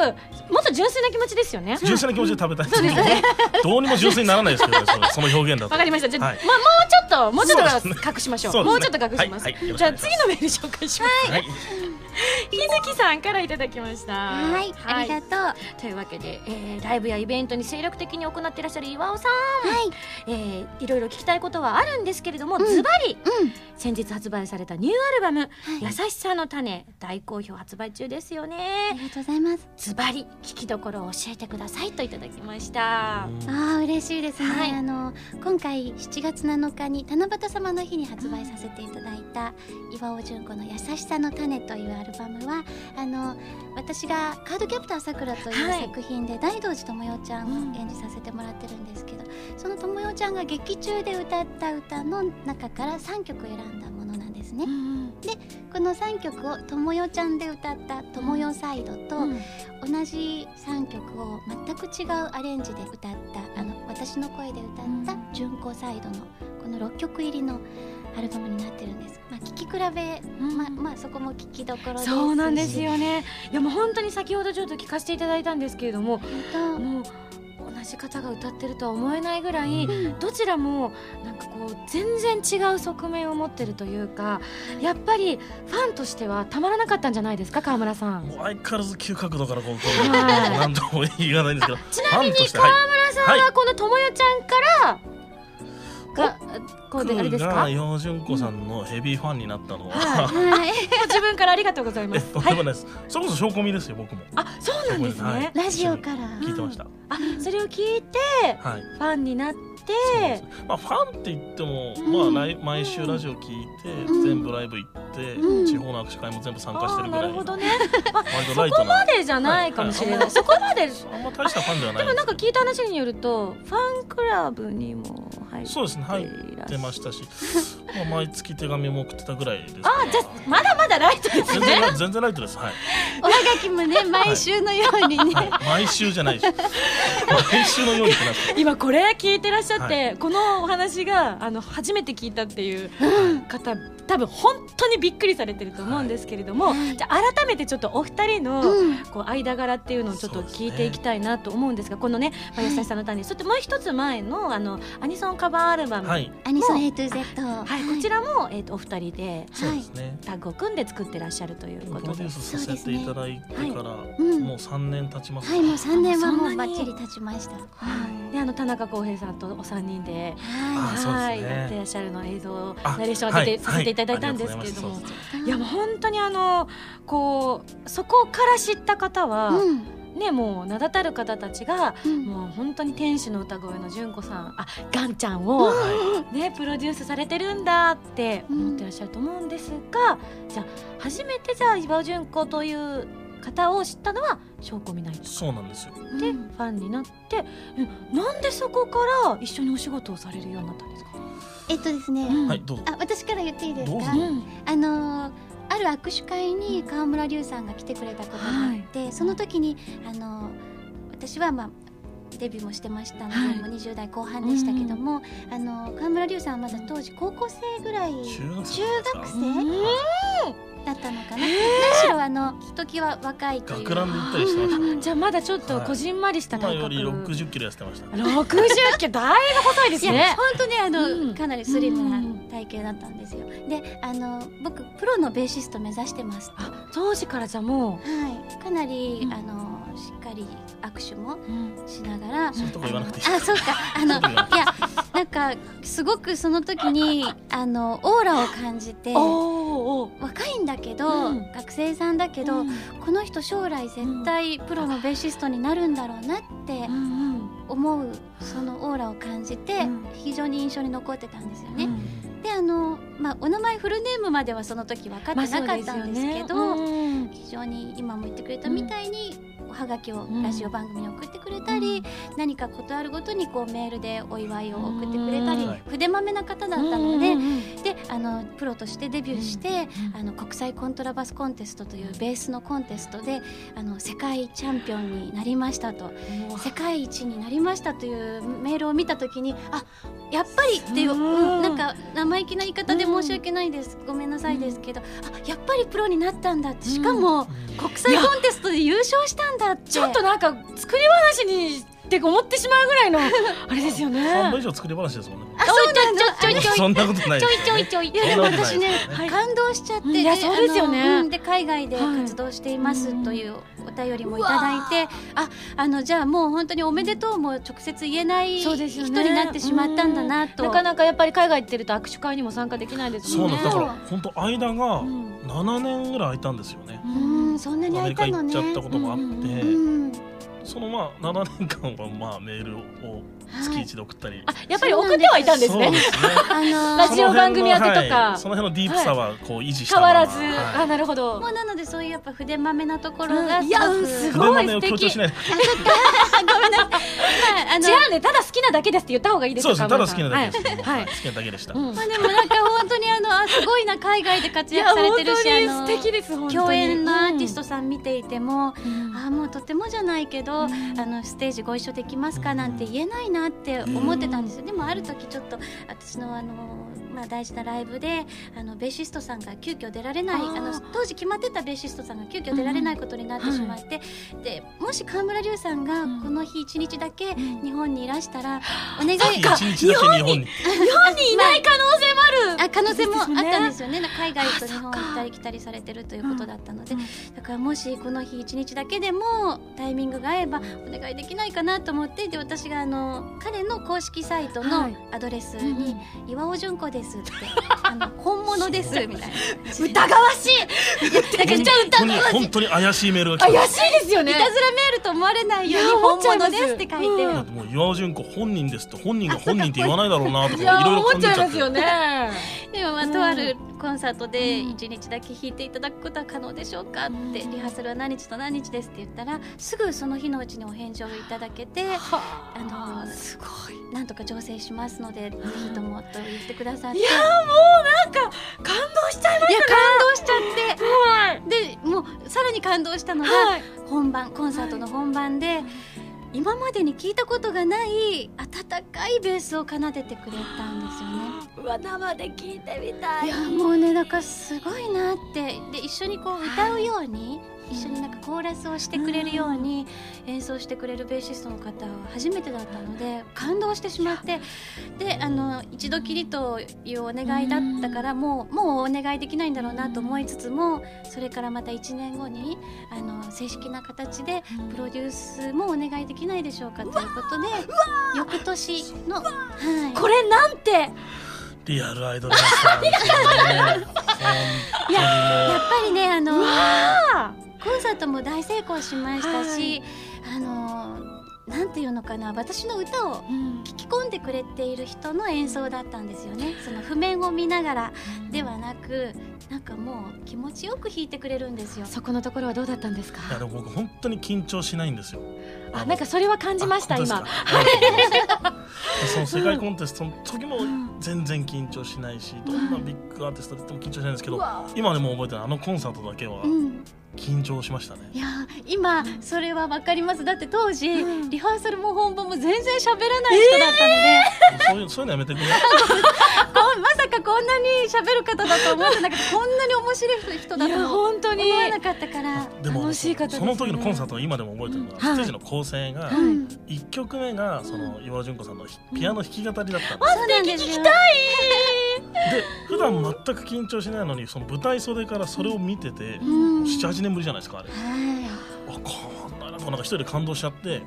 [SPEAKER 2] もっと純粋な気持ちですよね。
[SPEAKER 4] 純粋な気持ちで食べたい。
[SPEAKER 2] そうです。ね
[SPEAKER 4] どうにも純粋にならないですけどねそのその表現だと。
[SPEAKER 2] わかりました。じゃもうちょっともうちょっと隠しましょう。もうちょっと隠します、じゃ次のメール紹介します、
[SPEAKER 4] はい。
[SPEAKER 2] 日月さんからいただきました。
[SPEAKER 3] はい、ありがとう。は
[SPEAKER 2] というわけで、えーライブやイベントに精力的に行っていらっしゃる岩尾さん、
[SPEAKER 3] い。
[SPEAKER 2] えーいろいろ聞きたいことはあるんですけれども、
[SPEAKER 3] ん。
[SPEAKER 2] ズバリ
[SPEAKER 3] うん。
[SPEAKER 2] 先日発売されたニューアルバム「
[SPEAKER 3] い。
[SPEAKER 2] 優しさの種」大好評発売中ですよ
[SPEAKER 3] あ
[SPEAKER 2] ね
[SPEAKER 3] りがとうございます。
[SPEAKER 2] ズバリ聞きどころを教えてくださいといただきました。
[SPEAKER 3] ああ嬉しいですね、
[SPEAKER 2] はい。
[SPEAKER 3] あの今回7月7日に七夕様の日に発売させていただいた岩尾純子の「優しさの種」というアルバムはあの私が「カードキャプターさくら」という
[SPEAKER 2] はい。
[SPEAKER 3] 作品で大道寺智代ちゃん
[SPEAKER 2] うん。
[SPEAKER 3] を演じさせてもらってるんですけど、その智代ちゃんが劇中で歌った歌の中から3曲選んだものなんですね。この3曲を智代ちゃんで歌った「智代サイド」と、
[SPEAKER 2] うん
[SPEAKER 3] 同じ3曲を全く違うアレンジで歌ったあの私の声で歌った
[SPEAKER 2] うん「
[SPEAKER 3] 純子サイド」のこの6曲入りのアルバムになってるんです。まあ聴き比べ、
[SPEAKER 2] うん
[SPEAKER 3] まあまあそこも聴きどころですし。
[SPEAKER 2] そうなんです。よねいやもう本当に先ほどちょっと聞かせていただいたんですけれども
[SPEAKER 3] 本
[SPEAKER 2] もう同じ方が歌ってるとは思えないぐらい、
[SPEAKER 3] うん。
[SPEAKER 2] どちらもなんかこう全然違う側面を持ってるというかやっぱりファンとしてはたまらなかったんじゃないですか川村さん。
[SPEAKER 4] 相変わらず急角度からこう
[SPEAKER 2] はい。
[SPEAKER 4] 何とも言いがないんですけど
[SPEAKER 2] ちなみに川
[SPEAKER 4] はい。
[SPEAKER 2] 村さんはこのともよちゃんからがこうであれですか？
[SPEAKER 4] 僕がヨジュンコさんのヘビーファンになったのは、
[SPEAKER 2] はい。
[SPEAKER 3] はい。
[SPEAKER 2] 自分からありがとうございま
[SPEAKER 4] え
[SPEAKER 2] す。
[SPEAKER 4] とんでもないです、それこそ証拠見ですよ僕も。
[SPEAKER 2] あそうなんですね、
[SPEAKER 4] はい。
[SPEAKER 3] ラジオから。
[SPEAKER 4] 聞いてました、
[SPEAKER 2] あそれを聞いて
[SPEAKER 4] はい。
[SPEAKER 2] ファンになって。
[SPEAKER 4] そうです。まあファンって言っても、
[SPEAKER 2] うん
[SPEAKER 4] まあライ毎週ラジオ聞いて、
[SPEAKER 3] うん。
[SPEAKER 4] 全部ライブ行って、
[SPEAKER 3] うん。
[SPEAKER 4] 地方の握手会も全部参加してるぐらい
[SPEAKER 2] るほどね。
[SPEAKER 4] 割とライトな。
[SPEAKER 2] そこまでじゃないかもしれない、
[SPEAKER 4] はい。
[SPEAKER 2] そこまで
[SPEAKER 4] あんま大したファンではない。
[SPEAKER 2] でもなんか聞いた話によるとファンクラブにも入って
[SPEAKER 4] そうですね入っ
[SPEAKER 2] いらっしゃ
[SPEAKER 4] 出ましたし、まあ、毎月手紙も送ってたぐらいです
[SPEAKER 2] あじゃあまだまだライトです
[SPEAKER 4] 全
[SPEAKER 2] ね
[SPEAKER 4] 全然ライトです。はい、
[SPEAKER 3] おはがきもね毎週のようにね、
[SPEAKER 4] はい、毎週じゃないし 毎週のように
[SPEAKER 2] 今これ聞いてらっしゃって、
[SPEAKER 4] は
[SPEAKER 2] このお話があの初めて聞いたっていう方多分本当にびっくりされてると思うんですけれども、
[SPEAKER 3] はい。
[SPEAKER 2] じゃあ改めてちょっとお二人の、
[SPEAKER 3] うん。
[SPEAKER 2] こう間柄っていうのをちょっと聞いていきたいなと思うんですがこのね「まあ、吉田さんの種」そしてもう一つ前のあのアニソンカバーアルバム、
[SPEAKER 4] はい。
[SPEAKER 3] アニソン A to Z は
[SPEAKER 2] はいこちらも、えー、とお二人で
[SPEAKER 4] そうですね、
[SPEAKER 2] タッグを組んで作ってらっしゃるという
[SPEAKER 4] プロ
[SPEAKER 2] ことで。
[SPEAKER 4] デュースさせていただい。てから、
[SPEAKER 3] うん。
[SPEAKER 4] もう3年経ちます、
[SPEAKER 3] はいもう3年はもうバッチリ経ちました。はい。
[SPEAKER 2] であの田中康平さんとお三人で。
[SPEAKER 3] は
[SPEAKER 4] あそうですね。
[SPEAKER 2] はい、やってらっしゃるの映像ナレーション当てて、
[SPEAKER 4] はい
[SPEAKER 2] させていただいたんですけれども、
[SPEAKER 4] はい
[SPEAKER 2] やもう本当にあのこうそこから知った方は、
[SPEAKER 3] うん。
[SPEAKER 2] ねもう名だたる方たちが、
[SPEAKER 3] うん。
[SPEAKER 2] もう本当に天使の歌声の純子さんあガンちゃんを、
[SPEAKER 4] は
[SPEAKER 2] ねプロデュースされてるんだって思ってらっしゃると思うんですが、じゃあ初めてじゃあ岩尾純子という方を知ったのは証拠見ない
[SPEAKER 4] そうなんですよ。
[SPEAKER 2] で、
[SPEAKER 3] うん。
[SPEAKER 2] ファンになってえなんでそこから一緒にお仕事をされるようになったんですか、
[SPEAKER 3] えっとですね、
[SPEAKER 2] うん。
[SPEAKER 4] はいどうぞ。
[SPEAKER 3] あ私から言っていいですか？あのーある握手会に川村隆さんが来てくれたことがあって、その時にあのー私はまあデビューもしてましたので、
[SPEAKER 2] はい。
[SPEAKER 3] もう20代後半でしたけども、あのー川村隆さんはまだ当時高校生ぐらい
[SPEAKER 4] 中学生
[SPEAKER 3] だったのかな、むしろあのひときわ若いという。
[SPEAKER 4] 学ランで行ったりしてました。
[SPEAKER 2] じゃあまだちょっとこじんまりした
[SPEAKER 4] 今
[SPEAKER 2] 体格、
[SPEAKER 4] より60キロ痩せてました
[SPEAKER 2] 60キロだいぶ細いですね。
[SPEAKER 3] 本当ねあの、
[SPEAKER 2] うん。
[SPEAKER 3] かなりスリムな体型だったんですよ。であの僕プロのベーシスト目指してます
[SPEAKER 2] あ当時からじゃあも
[SPEAKER 3] はい。かなり、
[SPEAKER 2] うん。
[SPEAKER 3] あのしっかり握手も
[SPEAKER 2] う、うん。
[SPEAKER 3] しながら
[SPEAKER 4] そういうとこ言わなくていい。
[SPEAKER 3] あそうか。あのいやなんかすごくその時に あのオーラを感じて
[SPEAKER 2] おーおー。
[SPEAKER 3] 若いんだけど、
[SPEAKER 2] うん。
[SPEAKER 3] 学生さんだけど、
[SPEAKER 2] うん。
[SPEAKER 3] この人将来絶対プロのベーシストになるんだろうなって
[SPEAKER 2] うん。
[SPEAKER 3] 思うそのオーラを感じて、
[SPEAKER 2] うん。
[SPEAKER 3] 非常に印象に残ってたんですよね。
[SPEAKER 2] うん。
[SPEAKER 3] であの、まあ、お名前フルネームまではその時分かってなかったんですけど、
[SPEAKER 2] まあそうですよね。
[SPEAKER 3] 非常に今も言ってくれたみたいに、おはがきを
[SPEAKER 2] うん
[SPEAKER 3] ラジオ番組に送ってくれたり、何かことあるごとにこうメールでお祝いを送ってくれたり、筆まめな方だった
[SPEAKER 2] うん
[SPEAKER 3] ので、であのプロとしてデビューして、
[SPEAKER 2] うん
[SPEAKER 3] あの国際コントラバスコンテストというベースのコンテストであの世界チャンピオンになりましたと。世界一になりましたというメールを見た時にあやっぱりっていう、
[SPEAKER 2] うん。
[SPEAKER 3] うんなんか生意気な言い方で申し訳ないです、ごめんなさいですけど、あやっぱりプロになったんだって。しかも、国際コンテストで優勝したんだって。
[SPEAKER 2] ちょっとなんか作り話にって思ってしまうぐらいの あれですよね。
[SPEAKER 4] 半分以上作り話ですもんね。
[SPEAKER 3] あそうなんだ。
[SPEAKER 2] ちょいちょいちょい。
[SPEAKER 4] そんなことない。
[SPEAKER 2] ちょいちょいちょい。
[SPEAKER 3] いやでも私ね、
[SPEAKER 2] はい。
[SPEAKER 3] 感動しちゃって、
[SPEAKER 2] うんいやそうですよね。
[SPEAKER 3] で海外で
[SPEAKER 2] はい。
[SPEAKER 3] 活動していますというお便りもいただいて、ああのじゃあもう本当におめでとうも直接言えない人
[SPEAKER 2] そうですよ
[SPEAKER 3] に
[SPEAKER 2] ね
[SPEAKER 3] なってしまったんだなと、
[SPEAKER 2] なかなかやっぱり海外行ってると握手会にも参加できないです
[SPEAKER 4] そう
[SPEAKER 2] もんね。
[SPEAKER 4] なんです。だから本当間が
[SPEAKER 2] うん。
[SPEAKER 4] 7年ぐらい空いたんですよね。
[SPEAKER 3] うんそんなに
[SPEAKER 4] アメ
[SPEAKER 3] 空いたのね。
[SPEAKER 4] リカ行っちゃったこともあって、
[SPEAKER 3] うん
[SPEAKER 4] そのまあ7年間はまあメールを月一で送ったり、
[SPEAKER 2] あやっぱり送ってはいたんですね。
[SPEAKER 3] あの
[SPEAKER 2] ラジオ番組宛てとか。
[SPEAKER 4] その辺のはいその辺のディープさはこう維持したまま、
[SPEAKER 2] 変わらず、
[SPEAKER 4] はい。
[SPEAKER 2] あなるほど。
[SPEAKER 3] もうなのでそういうやっぱ筆まめなところが
[SPEAKER 2] うん。いやす
[SPEAKER 4] 筆
[SPEAKER 2] ごい
[SPEAKER 4] 豆を強調しないで。
[SPEAKER 3] はいあの
[SPEAKER 2] 違うねただ好きなだけですって言った方がいいです
[SPEAKER 4] そう
[SPEAKER 2] か？
[SPEAKER 4] ですただ。好きなだけです、
[SPEAKER 2] はい、はい
[SPEAKER 4] 好きなだけでした、
[SPEAKER 2] うん。
[SPEAKER 3] まあでもなんか本当にあのあすごいな海外で活躍されてるしあの
[SPEAKER 2] 素敵です本当に。
[SPEAKER 3] 共演のアーティストさん見ていても、
[SPEAKER 2] うん。
[SPEAKER 3] あもうとてもじゃないけど、
[SPEAKER 2] うん
[SPEAKER 3] あのステージご一緒できますかなんて言えないなって思ってたんですよ、でもある時ちょっと私のあの、まあ、大事なライブであのベーシストさんが急遽出られない
[SPEAKER 2] あ
[SPEAKER 3] の当時決まってたベーシストさんが急遽出られないことになってしまって、でもし川村隆さんが
[SPEAKER 2] うん。
[SPEAKER 3] この日一日だけ
[SPEAKER 2] ん。
[SPEAKER 3] 日本にいらしたら、お願い
[SPEAKER 4] 一日本に。
[SPEAKER 2] 日本にいない可能性もある。
[SPEAKER 3] あ可能性もあったんです
[SPEAKER 2] す
[SPEAKER 3] よね。海外と日本行ったり来たりされてるということだったので、
[SPEAKER 2] うん。
[SPEAKER 3] だからもしこの日一日だけでもタイミングが合えばお願いできないかなと思ってで私があの彼の公式サイト
[SPEAKER 2] は
[SPEAKER 3] の
[SPEAKER 2] い。
[SPEAKER 3] アドレスに「岩尾純子です」って「あの本物です」みたいな。
[SPEAKER 2] 疑わしい。めっちゃ疑
[SPEAKER 4] 本当に
[SPEAKER 2] わしい。
[SPEAKER 4] 本当に怪しいメールが来た。
[SPEAKER 2] 怪しいですよね。
[SPEAKER 3] いたずらメールと思われないように本物ですって書いて、
[SPEAKER 2] うん
[SPEAKER 4] だってもう岩尾純子本人ですって本人が本人って言わないだろうなとかいろいろ考
[SPEAKER 2] 思っちゃいますよね。
[SPEAKER 3] でもまあ
[SPEAKER 2] うん
[SPEAKER 3] とあるコンサートで
[SPEAKER 2] うん。
[SPEAKER 3] 一日だけ弾いていただくことは可能でしょうかって
[SPEAKER 2] うん。
[SPEAKER 3] リハーサルは何日と何日ですって言ったらすぐその日のうちにお返事をいただけてあ。の
[SPEAKER 2] すごい。
[SPEAKER 3] なんとか調整しますのでぜひともと言ってくださって。
[SPEAKER 2] いやもうなんか感動しちゃいま
[SPEAKER 3] いや感動しちゃって。
[SPEAKER 2] はい。
[SPEAKER 3] でもうさらに感動したのが、
[SPEAKER 2] はい。
[SPEAKER 3] 本番コンサートの本番で、今までに聞いたことがない温かいベースを奏でてくれたんですよね。
[SPEAKER 2] うわ生で聞いてみたい。
[SPEAKER 3] いやもうねだからすごいなって。で一緒にこう歌うように、一緒になんかコーラスをしてくれるように演奏してくれるベーシストの方は初めてだったので感動してしまって。であの一度きりというお願いだったからもうもうお願いできないんだろうなと思いつつもそれからまた1年後にあの正式な形でプロデュースもお願いできないでしょうかということで翌年の、はい、
[SPEAKER 2] これなんて
[SPEAKER 4] リアルアイドルーですよね。本当にも
[SPEAKER 3] やっぱりねあの
[SPEAKER 2] あ
[SPEAKER 3] コンサートも大成功しましたし、あのなんていうのかな私の歌を聞き込んでくれている人の演奏だったんですよね。その譜面を見ながらではなくなんかもう気持ちよく弾いてくれるんですよ。
[SPEAKER 2] そこのところはどうだったんですか
[SPEAKER 4] ういやでも僕本当に緊張しないんですよ
[SPEAKER 2] あなんかそれは感じました
[SPEAKER 4] あ
[SPEAKER 2] 今
[SPEAKER 4] 本当ですか？その世界コンテストの時も
[SPEAKER 2] ん。
[SPEAKER 4] 全然緊張しないしどんなビッグアーティストでも緊張しないんですけど今でも覚えてるあのコンサートだけは
[SPEAKER 3] うん。
[SPEAKER 4] 緊張しましたね。
[SPEAKER 3] いや今それはわかります。だって当時、
[SPEAKER 2] うん。
[SPEAKER 3] リハーサルも本番も全然喋らない人だったので、
[SPEAKER 4] そういうそういうのやめてくれ。
[SPEAKER 3] まさかこんなに喋る方だと思ってなくてこんなに面白い人だ
[SPEAKER 2] いや
[SPEAKER 3] と
[SPEAKER 2] 本当に。
[SPEAKER 3] 思わなかったから。
[SPEAKER 4] でも
[SPEAKER 2] 楽しい方
[SPEAKER 4] その時のコンサートは今でも覚えてるのは、
[SPEAKER 2] はい。
[SPEAKER 4] ステージの構成が
[SPEAKER 2] はい。
[SPEAKER 3] うん
[SPEAKER 4] 1曲目がその岩尾純子さんのピアノ弾き語りだったんです、
[SPEAKER 3] そうなんですよ。
[SPEAKER 4] で普段全く緊張しないのにその舞台袖からそれを見てて、
[SPEAKER 3] うん。
[SPEAKER 4] 78年ぶりじゃないですかあれ。
[SPEAKER 3] は
[SPEAKER 4] あこんななんか一人で感動しちゃって。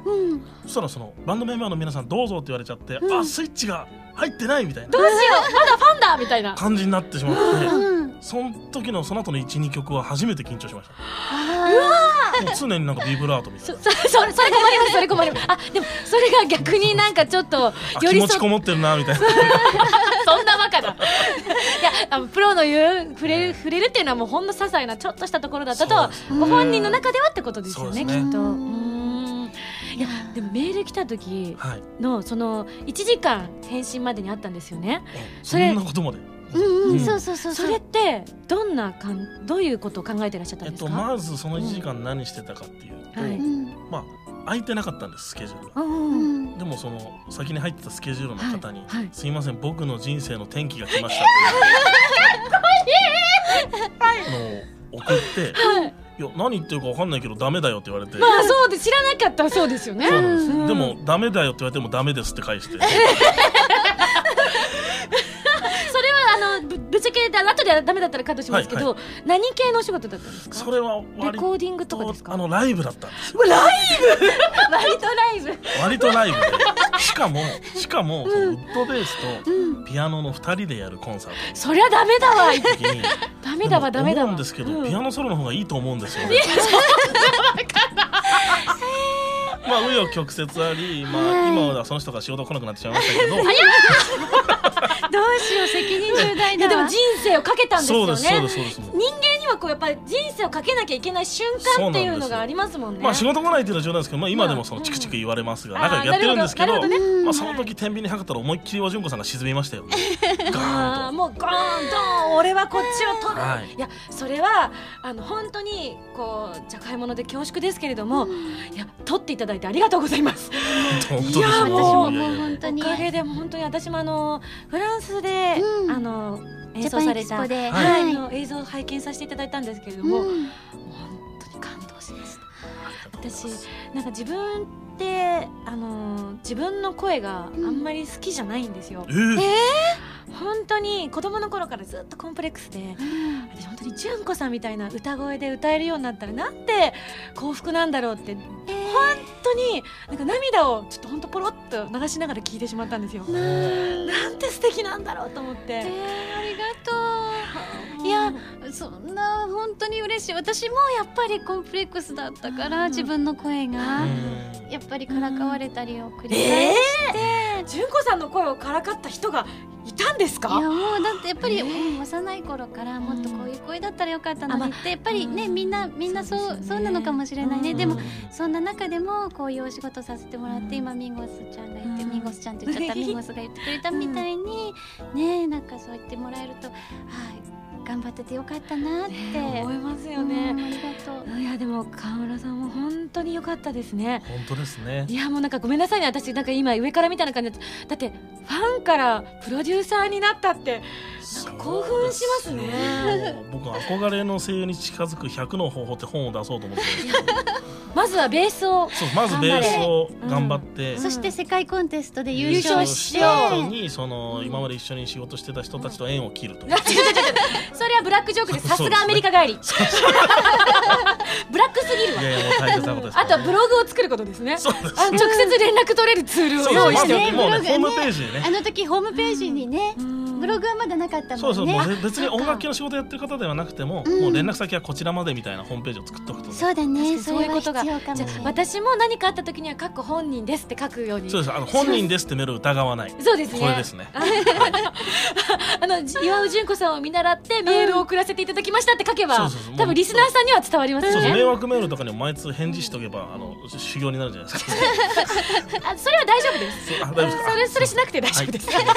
[SPEAKER 4] そしたらそのバンドメンバーの皆さんどうぞって言われちゃって、
[SPEAKER 3] うん。
[SPEAKER 4] あスイッチが入ってないみたいな。
[SPEAKER 2] どうしよう。まだファンだみたいな。
[SPEAKER 4] 感じになってしまって、
[SPEAKER 3] うん。
[SPEAKER 4] その時のその後の12曲は初めて緊張しまし
[SPEAKER 3] あ
[SPEAKER 4] た。もう常になんかビブラートみたいな。
[SPEAKER 2] そ そそれそれ困りますそれ困ります。あでもそれが逆になんかちょっと
[SPEAKER 4] あ気持ちこもってるなみたいな。
[SPEAKER 2] そんなバカだ。いやあのプロの言う触れる触れるっていうのはもうほんの些細なちょっとしたところだったと
[SPEAKER 4] そうです
[SPEAKER 2] ご本人の中ではってことですよね
[SPEAKER 4] ね。
[SPEAKER 2] きっと。うん。いやでもメール来た時
[SPEAKER 4] はい。
[SPEAKER 2] のその1時間返信までにあったんですよね。
[SPEAKER 4] そんなことまで。
[SPEAKER 3] ーうんう
[SPEAKER 4] うん。
[SPEAKER 3] ん。そうそうそう。
[SPEAKER 2] それってどんなかんどういうことを考えてらっしゃった
[SPEAKER 4] えっと
[SPEAKER 2] んですか、
[SPEAKER 4] まずその1時間何してたかっていうと、
[SPEAKER 2] はい。
[SPEAKER 3] うん。
[SPEAKER 4] まあ空いてなかったんですスケジュールが。
[SPEAKER 2] うん。
[SPEAKER 4] でもその先に入ってたスケジュールの方に「
[SPEAKER 2] はいはい。
[SPEAKER 4] すいません僕の人生の転機が来ました」っていう。のを送って
[SPEAKER 2] はい「
[SPEAKER 4] いや何言ってるか分かんないけどダメだよ」って言われて、
[SPEAKER 2] まあそうで知らなかったらそうですよね。
[SPEAKER 4] でも「ダメだよ」って言われても「ダメです」って返して
[SPEAKER 2] ぶぶっちゃけで後でダメだったらカットしますけど、
[SPEAKER 4] は
[SPEAKER 2] 何系のお仕事だったんですか？
[SPEAKER 4] それは
[SPEAKER 2] レ
[SPEAKER 4] 割
[SPEAKER 2] コーディングとかですか？
[SPEAKER 4] あのライブだったんです。よ
[SPEAKER 2] ライブ？割とライブ。
[SPEAKER 4] 割とライブ。でしかもしかも、そのウッドベースと
[SPEAKER 3] うん。
[SPEAKER 4] ピアノの2人でやるコンサー
[SPEAKER 2] そりゃダメだわ。ダメだわダメだわ。
[SPEAKER 4] 思うんですけど、
[SPEAKER 2] うん。
[SPEAKER 4] ピアノソロの方がいいと思うんですよね。まあ紆余曲折あり、まあ、今はその人が仕事来なくなってしまいましたけど
[SPEAKER 3] どうしよう責任重大だわ。
[SPEAKER 2] いやでも人生をかけたんですよね。
[SPEAKER 4] そうですそうですそうです
[SPEAKER 2] 人間にはこうやっぱり人生をかけなきゃいけない瞬間っていうのがありますもんね。
[SPEAKER 4] まあ仕事来ないっていうのは冗談ですけど、まあ、今でもそのチクチク言われますが
[SPEAKER 2] うん
[SPEAKER 4] 仲良くやってるんですけどまあ、その時天秤に測ったら思いっきり和純子さんが沈みましたよね。ガーン
[SPEAKER 2] あーもうゴーンドーン俺はこっちを取る、
[SPEAKER 4] はい。
[SPEAKER 2] い、やそれはあの本当にこうじゃ買い物で恐縮ですけれども、いや取っていただいてありがとうございます。いや
[SPEAKER 3] 私
[SPEAKER 2] もう
[SPEAKER 3] 本当に。
[SPEAKER 2] かげで本当に私もあのフランスで、
[SPEAKER 3] うん。
[SPEAKER 2] あの演奏された。はい
[SPEAKER 3] はい。
[SPEAKER 2] あの映像を拝見させていただいたんですけれども、
[SPEAKER 3] うん。
[SPEAKER 2] 本当に感動しました。私なんか自分ってあの自分の声があんまり好きじゃないんですよ、
[SPEAKER 4] えー。
[SPEAKER 2] は本当に子供の頃からずっとコンプレックスで私本当に純子さんみたいな歌声で歌えるようになったらなんて幸福なんだろうって、本当になんか涙をちょっと本当ポロッと流しながら聞いてしまったんですよ。なんて素敵なんだろうと思って。
[SPEAKER 3] えー、ありがとう。いやそんな本当に嬉しい。私もやっぱりコンプレックスだったから、
[SPEAKER 2] うん。
[SPEAKER 3] 自分の声が、
[SPEAKER 4] うん。
[SPEAKER 3] やっぱりからかわれたりを繰り
[SPEAKER 2] え
[SPEAKER 3] 返して、
[SPEAKER 2] 純子さんの声をからかった人がいたんです
[SPEAKER 3] い
[SPEAKER 2] か
[SPEAKER 3] やもうだってやっぱり、幼い頃からもっとこういう声だったらよかったのにってやっぱりねみんなみんなそう
[SPEAKER 2] そうね。
[SPEAKER 3] そうなのかもしれないね、
[SPEAKER 2] うん。
[SPEAKER 3] でもそんな中でもこういうお仕事させてもらって今ミンゴスちゃんが言って、
[SPEAKER 2] うん。
[SPEAKER 3] ミンゴスちゃんって言っちゃった ミンゴスが言ってくれたみたいにねなんかそう言ってもらえるとはい頑張っててよかったなって、
[SPEAKER 2] ね思いますよ
[SPEAKER 3] うん
[SPEAKER 2] ね。
[SPEAKER 3] ありがとう。
[SPEAKER 2] いやでも川村さんも本当に良かったですね。
[SPEAKER 4] 本当ですね。
[SPEAKER 2] いやもうなんかごめんなさいね。私なんか今上から見たいな感じでだってファンからプロデューサーになったってなんか興奮しますね。
[SPEAKER 4] そうですよ。僕憧れの声優に近づく100の方法って本を出そうと思って。るんですけど
[SPEAKER 2] まずはベースを
[SPEAKER 4] そうまずベースを頑張って、
[SPEAKER 2] うん。
[SPEAKER 3] そして世界コンテストで優
[SPEAKER 2] 優
[SPEAKER 3] 勝し
[SPEAKER 2] て。て
[SPEAKER 4] した後にその今まで一緒に仕事してた人たちと縁を切ると。いう、
[SPEAKER 2] それはブラックジョークでさすがアメリカ帰り。ブラックすぎるわ。あとはブログを作ることですね。
[SPEAKER 4] す。
[SPEAKER 2] あ直接連絡取れるツールを用意しておく。
[SPEAKER 4] まずもうね
[SPEAKER 3] ブログね
[SPEAKER 4] ホームページでね。
[SPEAKER 3] あの時ホームページにね、ブログはまだなかった
[SPEAKER 4] そうそう
[SPEAKER 3] もんね
[SPEAKER 4] もうべ別に音楽系の仕事やってる方ではなくても、
[SPEAKER 3] うん。
[SPEAKER 4] もう連絡先はこちらまでみたいなホームページを作っておくとね
[SPEAKER 3] そうだねそ
[SPEAKER 2] ういうことが。じゃ私も何かあった時には「各本人です」って書くように。
[SPEAKER 4] そうです。あの本人ですってメールを疑わない。
[SPEAKER 2] そうですね。
[SPEAKER 4] これですね。
[SPEAKER 2] あのじ岩尾純子さんを見習ってメールを送らせていただきましたって書けば、多分リスナーさんには伝わりますよ
[SPEAKER 4] そうそう迷
[SPEAKER 2] ね。
[SPEAKER 4] 惑メールとかにも毎通返事しとけばあの修行になるじゃないですか。
[SPEAKER 2] あそれは大丈夫です。
[SPEAKER 4] そうあ大丈夫ですか？
[SPEAKER 2] それそれしなくて大丈夫です。
[SPEAKER 4] はい、す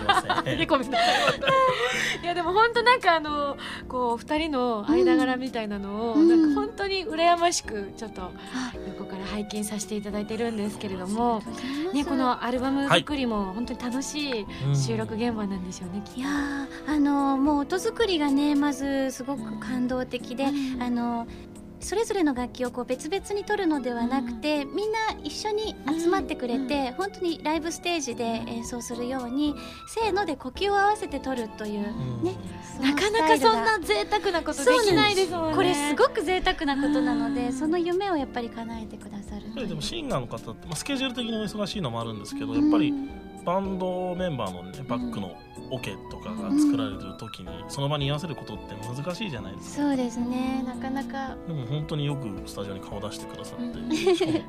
[SPEAKER 4] いません
[SPEAKER 2] いやごめんなさい。いやでも本当なんかあのこう二人の間柄みたいなのを、
[SPEAKER 3] うん
[SPEAKER 2] なんか本当に羨ましくちょっと横から拝見させていただいてるんですけれども、ねこのアルバム作りも本当に楽しい
[SPEAKER 4] うん
[SPEAKER 2] 収録現場なんでしょうね。
[SPEAKER 3] いやーあのもう音作りがねまずすごく感動的で、
[SPEAKER 2] うん
[SPEAKER 3] あのそれぞれの楽器をこう別々に取るのではなくて、みんな一緒に集まってくれて、本当にライブステージで演奏するようにせーので呼吸を合わせて取るという、
[SPEAKER 4] うん。
[SPEAKER 3] ね。
[SPEAKER 2] なかなかそんな贅沢なことできないですもんね。
[SPEAKER 3] これすごく贅沢なことなのでその夢をやっぱり叶えてくださる
[SPEAKER 4] でもシンガーの方って、まあ、スケジュール的にお忙しいのもあるんですけどやっぱりバンドメンバーの、ね、バックのオケとかが作られる時にその場に居合わせることって難しいじゃないですか。
[SPEAKER 3] そうですねなかなか。
[SPEAKER 4] でも本当によくスタジオに顔出してくださってしかも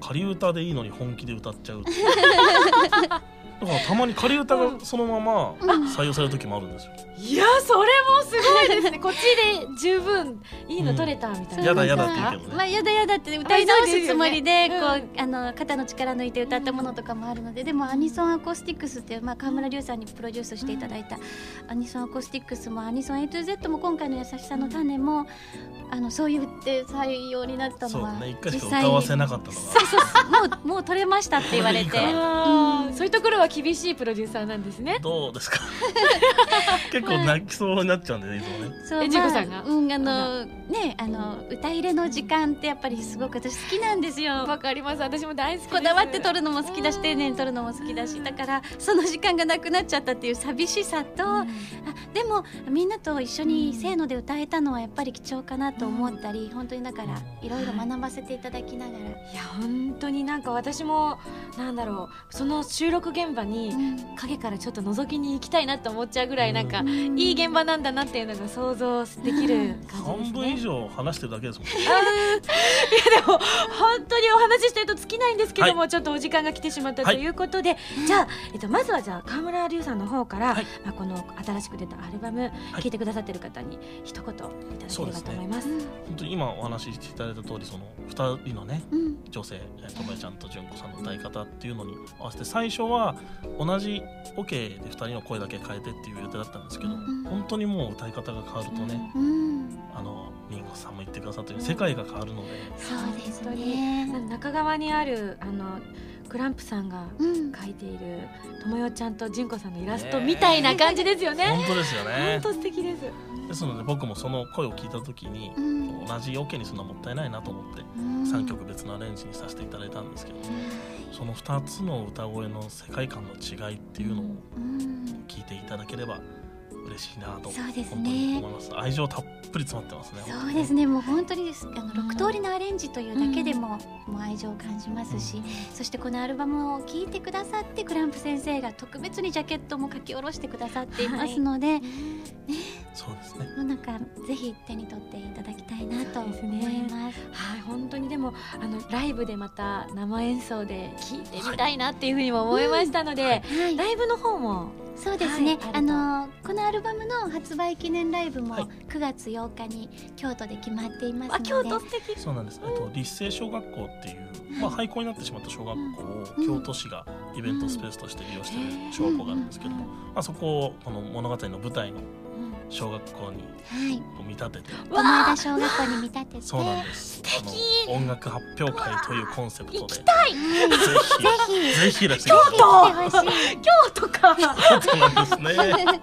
[SPEAKER 4] 仮歌でいいのに本気で歌っちゃうっていう だからたまに仮歌がそのまま採用される時もあるんですよ。
[SPEAKER 2] いやそれもすごいですね。こっちで十分いいの取れたみたいな、
[SPEAKER 4] やだやだ
[SPEAKER 3] そうなんか
[SPEAKER 4] って言うけどね。
[SPEAKER 3] まあやだやだって歌い直すつもりでこ
[SPEAKER 2] あそう
[SPEAKER 3] あの肩の力抜いて歌ったものとかもあるのででもアニソンアコースティックスっていうまあ川村隆さんにプロデュースしていただいたアニソンアコースティックスもアニソン A to Z も今回の優しさの種もあのそう言って採用になったのは
[SPEAKER 4] そうだね。一回し
[SPEAKER 3] 実際
[SPEAKER 4] か歌わせなかったのが。
[SPEAKER 3] そうそうもうもう取れましたって言われて。
[SPEAKER 4] これでいいか
[SPEAKER 2] あーそういうところは厳しいプロデューサーなんですね。
[SPEAKER 4] どうですか？結構泣きそうになっちゃうんでねいつもね。
[SPEAKER 3] そう
[SPEAKER 2] えジュンコさんが？
[SPEAKER 3] まあうんあのねあの歌入れの時間ってやっぱりすごく私好きなんですよ。
[SPEAKER 2] わかります。私も大好きです。
[SPEAKER 3] こだわって撮るのも好きだし丁寧に撮るのも好きだしだからその時間がなくなっちゃったっていう寂しさと、あでもみんなと一緒にせーので歌えたのはやっぱり貴重かなと思ったり、本当にだからいろいろ学ばせていただきながら、
[SPEAKER 2] いや本当になんか私もなんだろうその収録現場に影からちょっと覗きに行きたいなと思っちゃうぐらいなんか、
[SPEAKER 3] うん。
[SPEAKER 2] いい現場なんだなっていうのが想像できる感じです
[SPEAKER 4] 半分以
[SPEAKER 2] ね。
[SPEAKER 4] 上話してるだけですもん
[SPEAKER 2] いやでも本当にお話ししてると尽きないんですけども、ちょっとお時間が来てしまったとい。うことで、じゃあ、えっと、まずはじゃあ川村隆さんの方から、
[SPEAKER 4] はい。
[SPEAKER 2] まあ、この新しく出たアルバム、聞いてくださってる方に一言いただければと思います。
[SPEAKER 4] 本当に今お話ししていただいた通りその2人のね
[SPEAKER 3] うん。
[SPEAKER 4] 女性えーともえちゃんと純子さんの歌い方っていうのに合わせて最初は同じオ、ケで2人の声だけ変えてっていう予定だったんですけど、
[SPEAKER 3] ん。
[SPEAKER 4] 本当にもう歌い方が変わるとね、
[SPEAKER 3] うん。
[SPEAKER 4] あのミンゴさんも言ってくださったように世界が変わるので、
[SPEAKER 3] そうです
[SPEAKER 2] 本当
[SPEAKER 3] ね。
[SPEAKER 2] に中側にあるあのクランプさんが
[SPEAKER 3] うん。
[SPEAKER 2] 描いているともよちゃんと純子さんのイラストみたいな感じですよね。
[SPEAKER 4] 本当ですよね。
[SPEAKER 2] 本当素敵です。
[SPEAKER 4] ですので僕もその声を聞いた時に
[SPEAKER 3] うん。
[SPEAKER 4] 同じオケにするのはもったいないなと思って
[SPEAKER 3] うん。
[SPEAKER 4] 3曲別のアレンジにさせていただいたんですけどその2つの歌声の世界観の違いっていうのを
[SPEAKER 3] うん。
[SPEAKER 4] 聞いていただければ嬉しいなと
[SPEAKER 3] そうですね。
[SPEAKER 4] 本当に思います。愛情たっぷり詰まってますね
[SPEAKER 3] そうですね。もう本当にですあの6通りのアレンジというだけでも、もう愛情を感じますし、そしてこのアルバムを聴いてくださってクランプ先生が特別にジャケットも書き下ろしてくださっていますので、
[SPEAKER 4] そうですね。
[SPEAKER 3] もうなんかぜひ手に取っていただきたいなと思
[SPEAKER 2] そうですね。
[SPEAKER 3] います。
[SPEAKER 2] はい、本当にでもあのライブでまた生演奏で聴いてみたいなっていうふうにも思いましたので、
[SPEAKER 3] はい、
[SPEAKER 2] ライブの方も
[SPEAKER 3] そうですね、
[SPEAKER 2] はい
[SPEAKER 3] あのこのアルバムの発売記念ライブも
[SPEAKER 4] はい。
[SPEAKER 3] 9月8日に京都で決まっていますので、
[SPEAKER 2] あ京都素敵。
[SPEAKER 4] そうなんです、えっと、立成小学校っていう、まあ、廃校になってしまった小学校を
[SPEAKER 3] うん。
[SPEAKER 4] 京都市がイベントスペースとして利用している小学校があるんですけども、まあ、そこをこの物語の舞台の小学校に見立てて
[SPEAKER 3] 友枝小学校に見立てて、
[SPEAKER 4] そうなんです。あの音楽発表会というコンセプトで。ぜ
[SPEAKER 3] はい、ぜ
[SPEAKER 4] ひぜひいらして
[SPEAKER 3] ひ
[SPEAKER 4] ください
[SPEAKER 3] 来てほしい。
[SPEAKER 2] 京都か
[SPEAKER 4] そうなんですね。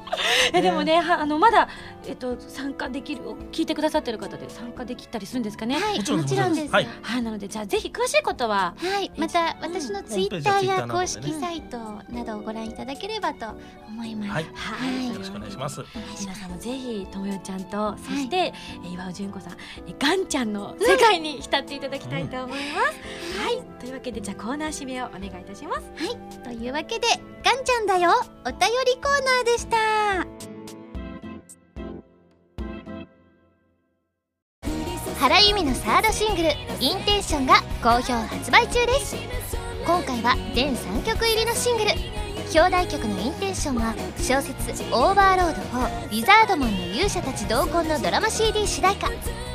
[SPEAKER 2] えでもねはあのまだ、えっと、参加できる聞いてくださってる方で参加できたりするんですかね？
[SPEAKER 3] はい、
[SPEAKER 4] もちろん
[SPEAKER 3] です。
[SPEAKER 4] はい。
[SPEAKER 2] はい。なのでじゃあぜひ詳しいことは
[SPEAKER 3] はい、また私のツイッター
[SPEAKER 4] や
[SPEAKER 3] 公式サイトなどをご覧いただければと思います。
[SPEAKER 4] はい。
[SPEAKER 2] はい。
[SPEAKER 4] よろしくお願いします。
[SPEAKER 2] 皆さんもぜひともよちゃんとそして、え岩尾純子さんえガンちゃんの世界に浸っていただきたいと思います、はい。というわけでじゃあコーナー締めをお願いいたします。
[SPEAKER 3] というわけで、ガンちゃんだよ、お便りコーナーでした。原由美のサードシングル「インテンション」が好評発売中です。今回は全3曲入りのシングル。表題曲の「インテンション」は小説「オーバーロード4ウィザードマンの勇者たち同梱」のドラマ CD 主題歌。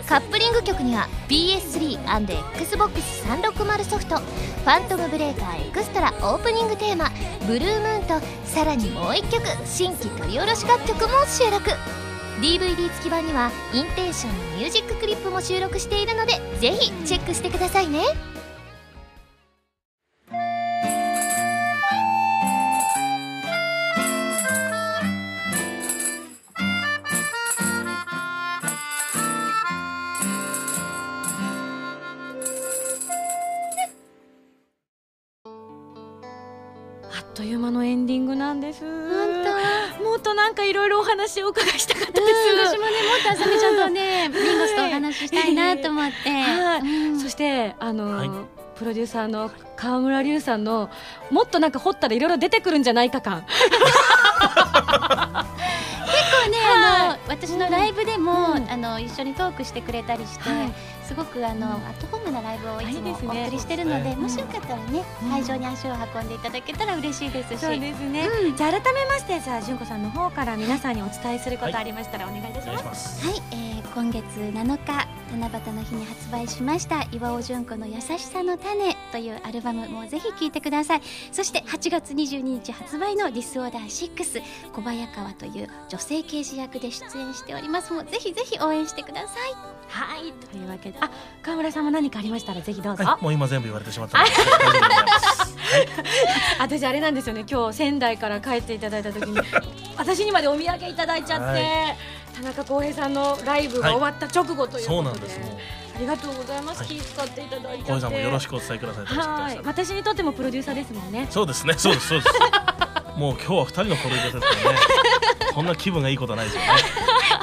[SPEAKER 3] カップリング曲には PS3&Xbox360 ソフト「ファントムブレーカーエクストラ」オープニングテーマ「ブルームーン」とさらにもう1曲新規取り下ろし楽曲も収録。DVD 付き版にはインテンションのミュージッククリップも収録しているのでぜひチェックしてくださいね。
[SPEAKER 2] あっという間のエンディングなんですっとなんかいろいろお話をお伺いしたかった
[SPEAKER 3] 当
[SPEAKER 2] です、
[SPEAKER 3] 私もねもっとあさみちゃんとねミンゴスとお話ししたいなと思って、
[SPEAKER 2] はい。
[SPEAKER 3] うん。
[SPEAKER 2] そしてあの、
[SPEAKER 4] はい。
[SPEAKER 2] プロデューサーの川村隆さんのもっとなんか掘ったらいろいろ出てくるんじゃないか感。
[SPEAKER 3] 結構ね、あの私のライブでも、
[SPEAKER 2] うん。
[SPEAKER 3] あの一緒にトークしてくれたりして、
[SPEAKER 2] はい
[SPEAKER 3] すごごくあの、アットホームなライブをいつもお送りしてるので、
[SPEAKER 2] うん
[SPEAKER 3] もしよかったらね、
[SPEAKER 2] うん。
[SPEAKER 3] 会場に足を運んでいただけたら嬉しいですし。
[SPEAKER 2] そうですね、
[SPEAKER 3] うん。
[SPEAKER 2] じゃあ改めましてじゃあ純子さんの方から皆さんにお伝えすることありましたらお願いいたします、
[SPEAKER 3] はい、えー今月7日七夕の日に発売しました岩尾純子の優しさの種というアルバムもぜひ聴いてください。そして8月22日発売のディスオーダー6小早川という女性刑事役で出演しております。もうぜひぜひ応援してください
[SPEAKER 2] はいというわけであ川村さんも何かありましたらぜひどうぞ、
[SPEAKER 4] はい、もう今全部言われてしまったので。大丈夫でござい。
[SPEAKER 2] 私あれなんですよね。今日仙台から帰っていただいた時に 私にまでお土産いただいちゃって、
[SPEAKER 4] は
[SPEAKER 2] 田中康平さんのライブが終わった直後ということで,、
[SPEAKER 4] なんです。もう。
[SPEAKER 2] ありがとうございます、
[SPEAKER 4] はい。
[SPEAKER 2] 気遣っていただいて。
[SPEAKER 4] さんもよろしくお伝えください
[SPEAKER 2] はい。私にとってもプロデューサーですもんね。
[SPEAKER 4] そうですね、そうです、そうです。もう今日は二人のコロイですからね。こんな気分がいいことはないですよね。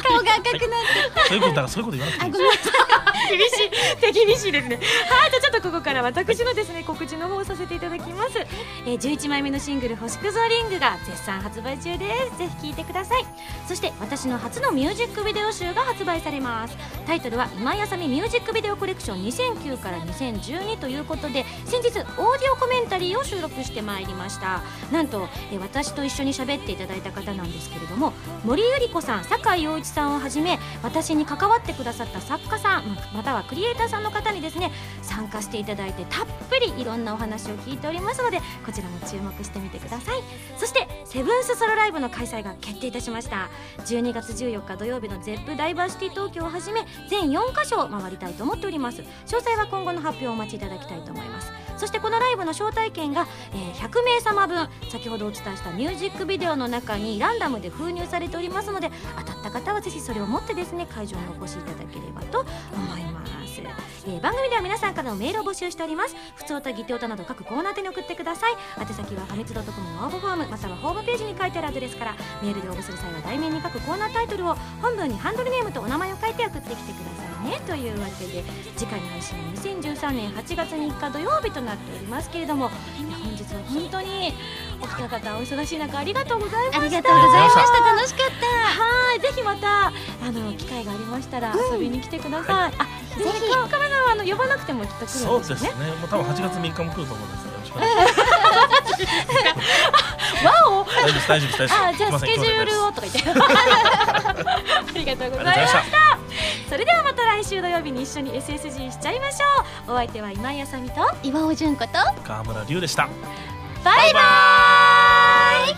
[SPEAKER 3] 顔が赤くなって。
[SPEAKER 4] そういうことそういうこと言わなくていい。
[SPEAKER 2] 厳しい。手 厳しいですねはいじゃあちょっとここから私のですね告知の方をさせていただきます、えー、11枚目のシングル「星屑リング」が絶賛発売中です。ぜひ聴いてください。そして私の初のミュージックビデオ集が発売されます。タイトルは今井あさみミュージックビデオコレクション2009から2012ということで先日オーディオコメンタリーを収録してまいりました。なんと、えー私と一緒に喋っていただいた方なんですけれども森ゆり子さん酒井陽一さんをはじめ私に関わってくださった作家さんまたはクリエイターさんの方にですね参加していただいてたっぷりいろんなお話を聞いておりますのでこちらも注目してみてください。そしてセブンスソロライブの開催が決定いたしました。12月14日土曜日の ZEP ダイバーシティ東京をはじめ全4カ所を回りたいと思っております。詳細は今後の発表をお待ちいただきたいと思います。そしてこのライブの招待券が、えー100名様分。先ほどお伝えしたミュージックビデオの中にランダムで封入されておりますので当たった方はぜひそれを持ってですね会場にお越しいただければと思います、えー番組では皆さんからのメールを募集しております。普通歌ギテ歌など各コーナー宛てに送ってください。宛先はファミツドットコムの応募フォームまたはホームページに書いてあるアドレスからメールで応募する際は題名に書くコーナータイトルを本文にハンドルネームとお名前を書いて送ってきてくださいね。というわけで次回の配信は2013年8月3日土曜日となっておりますけれども本日は本当にお二方お忙しい中ありがとうございました。
[SPEAKER 3] ありがとうございました。楽しかった。
[SPEAKER 2] はいぜひまたあの機会がありましたら遊びに来てください、あぜひカメラはあの呼ばなくてもきっと来るんですよね。
[SPEAKER 4] そうですねもう多分8月3日も来ると思うんですよ。よろしくお願いします。
[SPEAKER 2] わお。
[SPEAKER 4] 大丈夫大丈夫大丈夫
[SPEAKER 2] あじゃあスケジュールをとか言って。ありがとうございまし
[SPEAKER 4] た。
[SPEAKER 2] それではまた来週土曜日に一緒に SSG しちゃいましょう。お相手は今井あさみと。
[SPEAKER 3] 岩尾純子と。
[SPEAKER 4] 川村龍でした。
[SPEAKER 2] バイバイ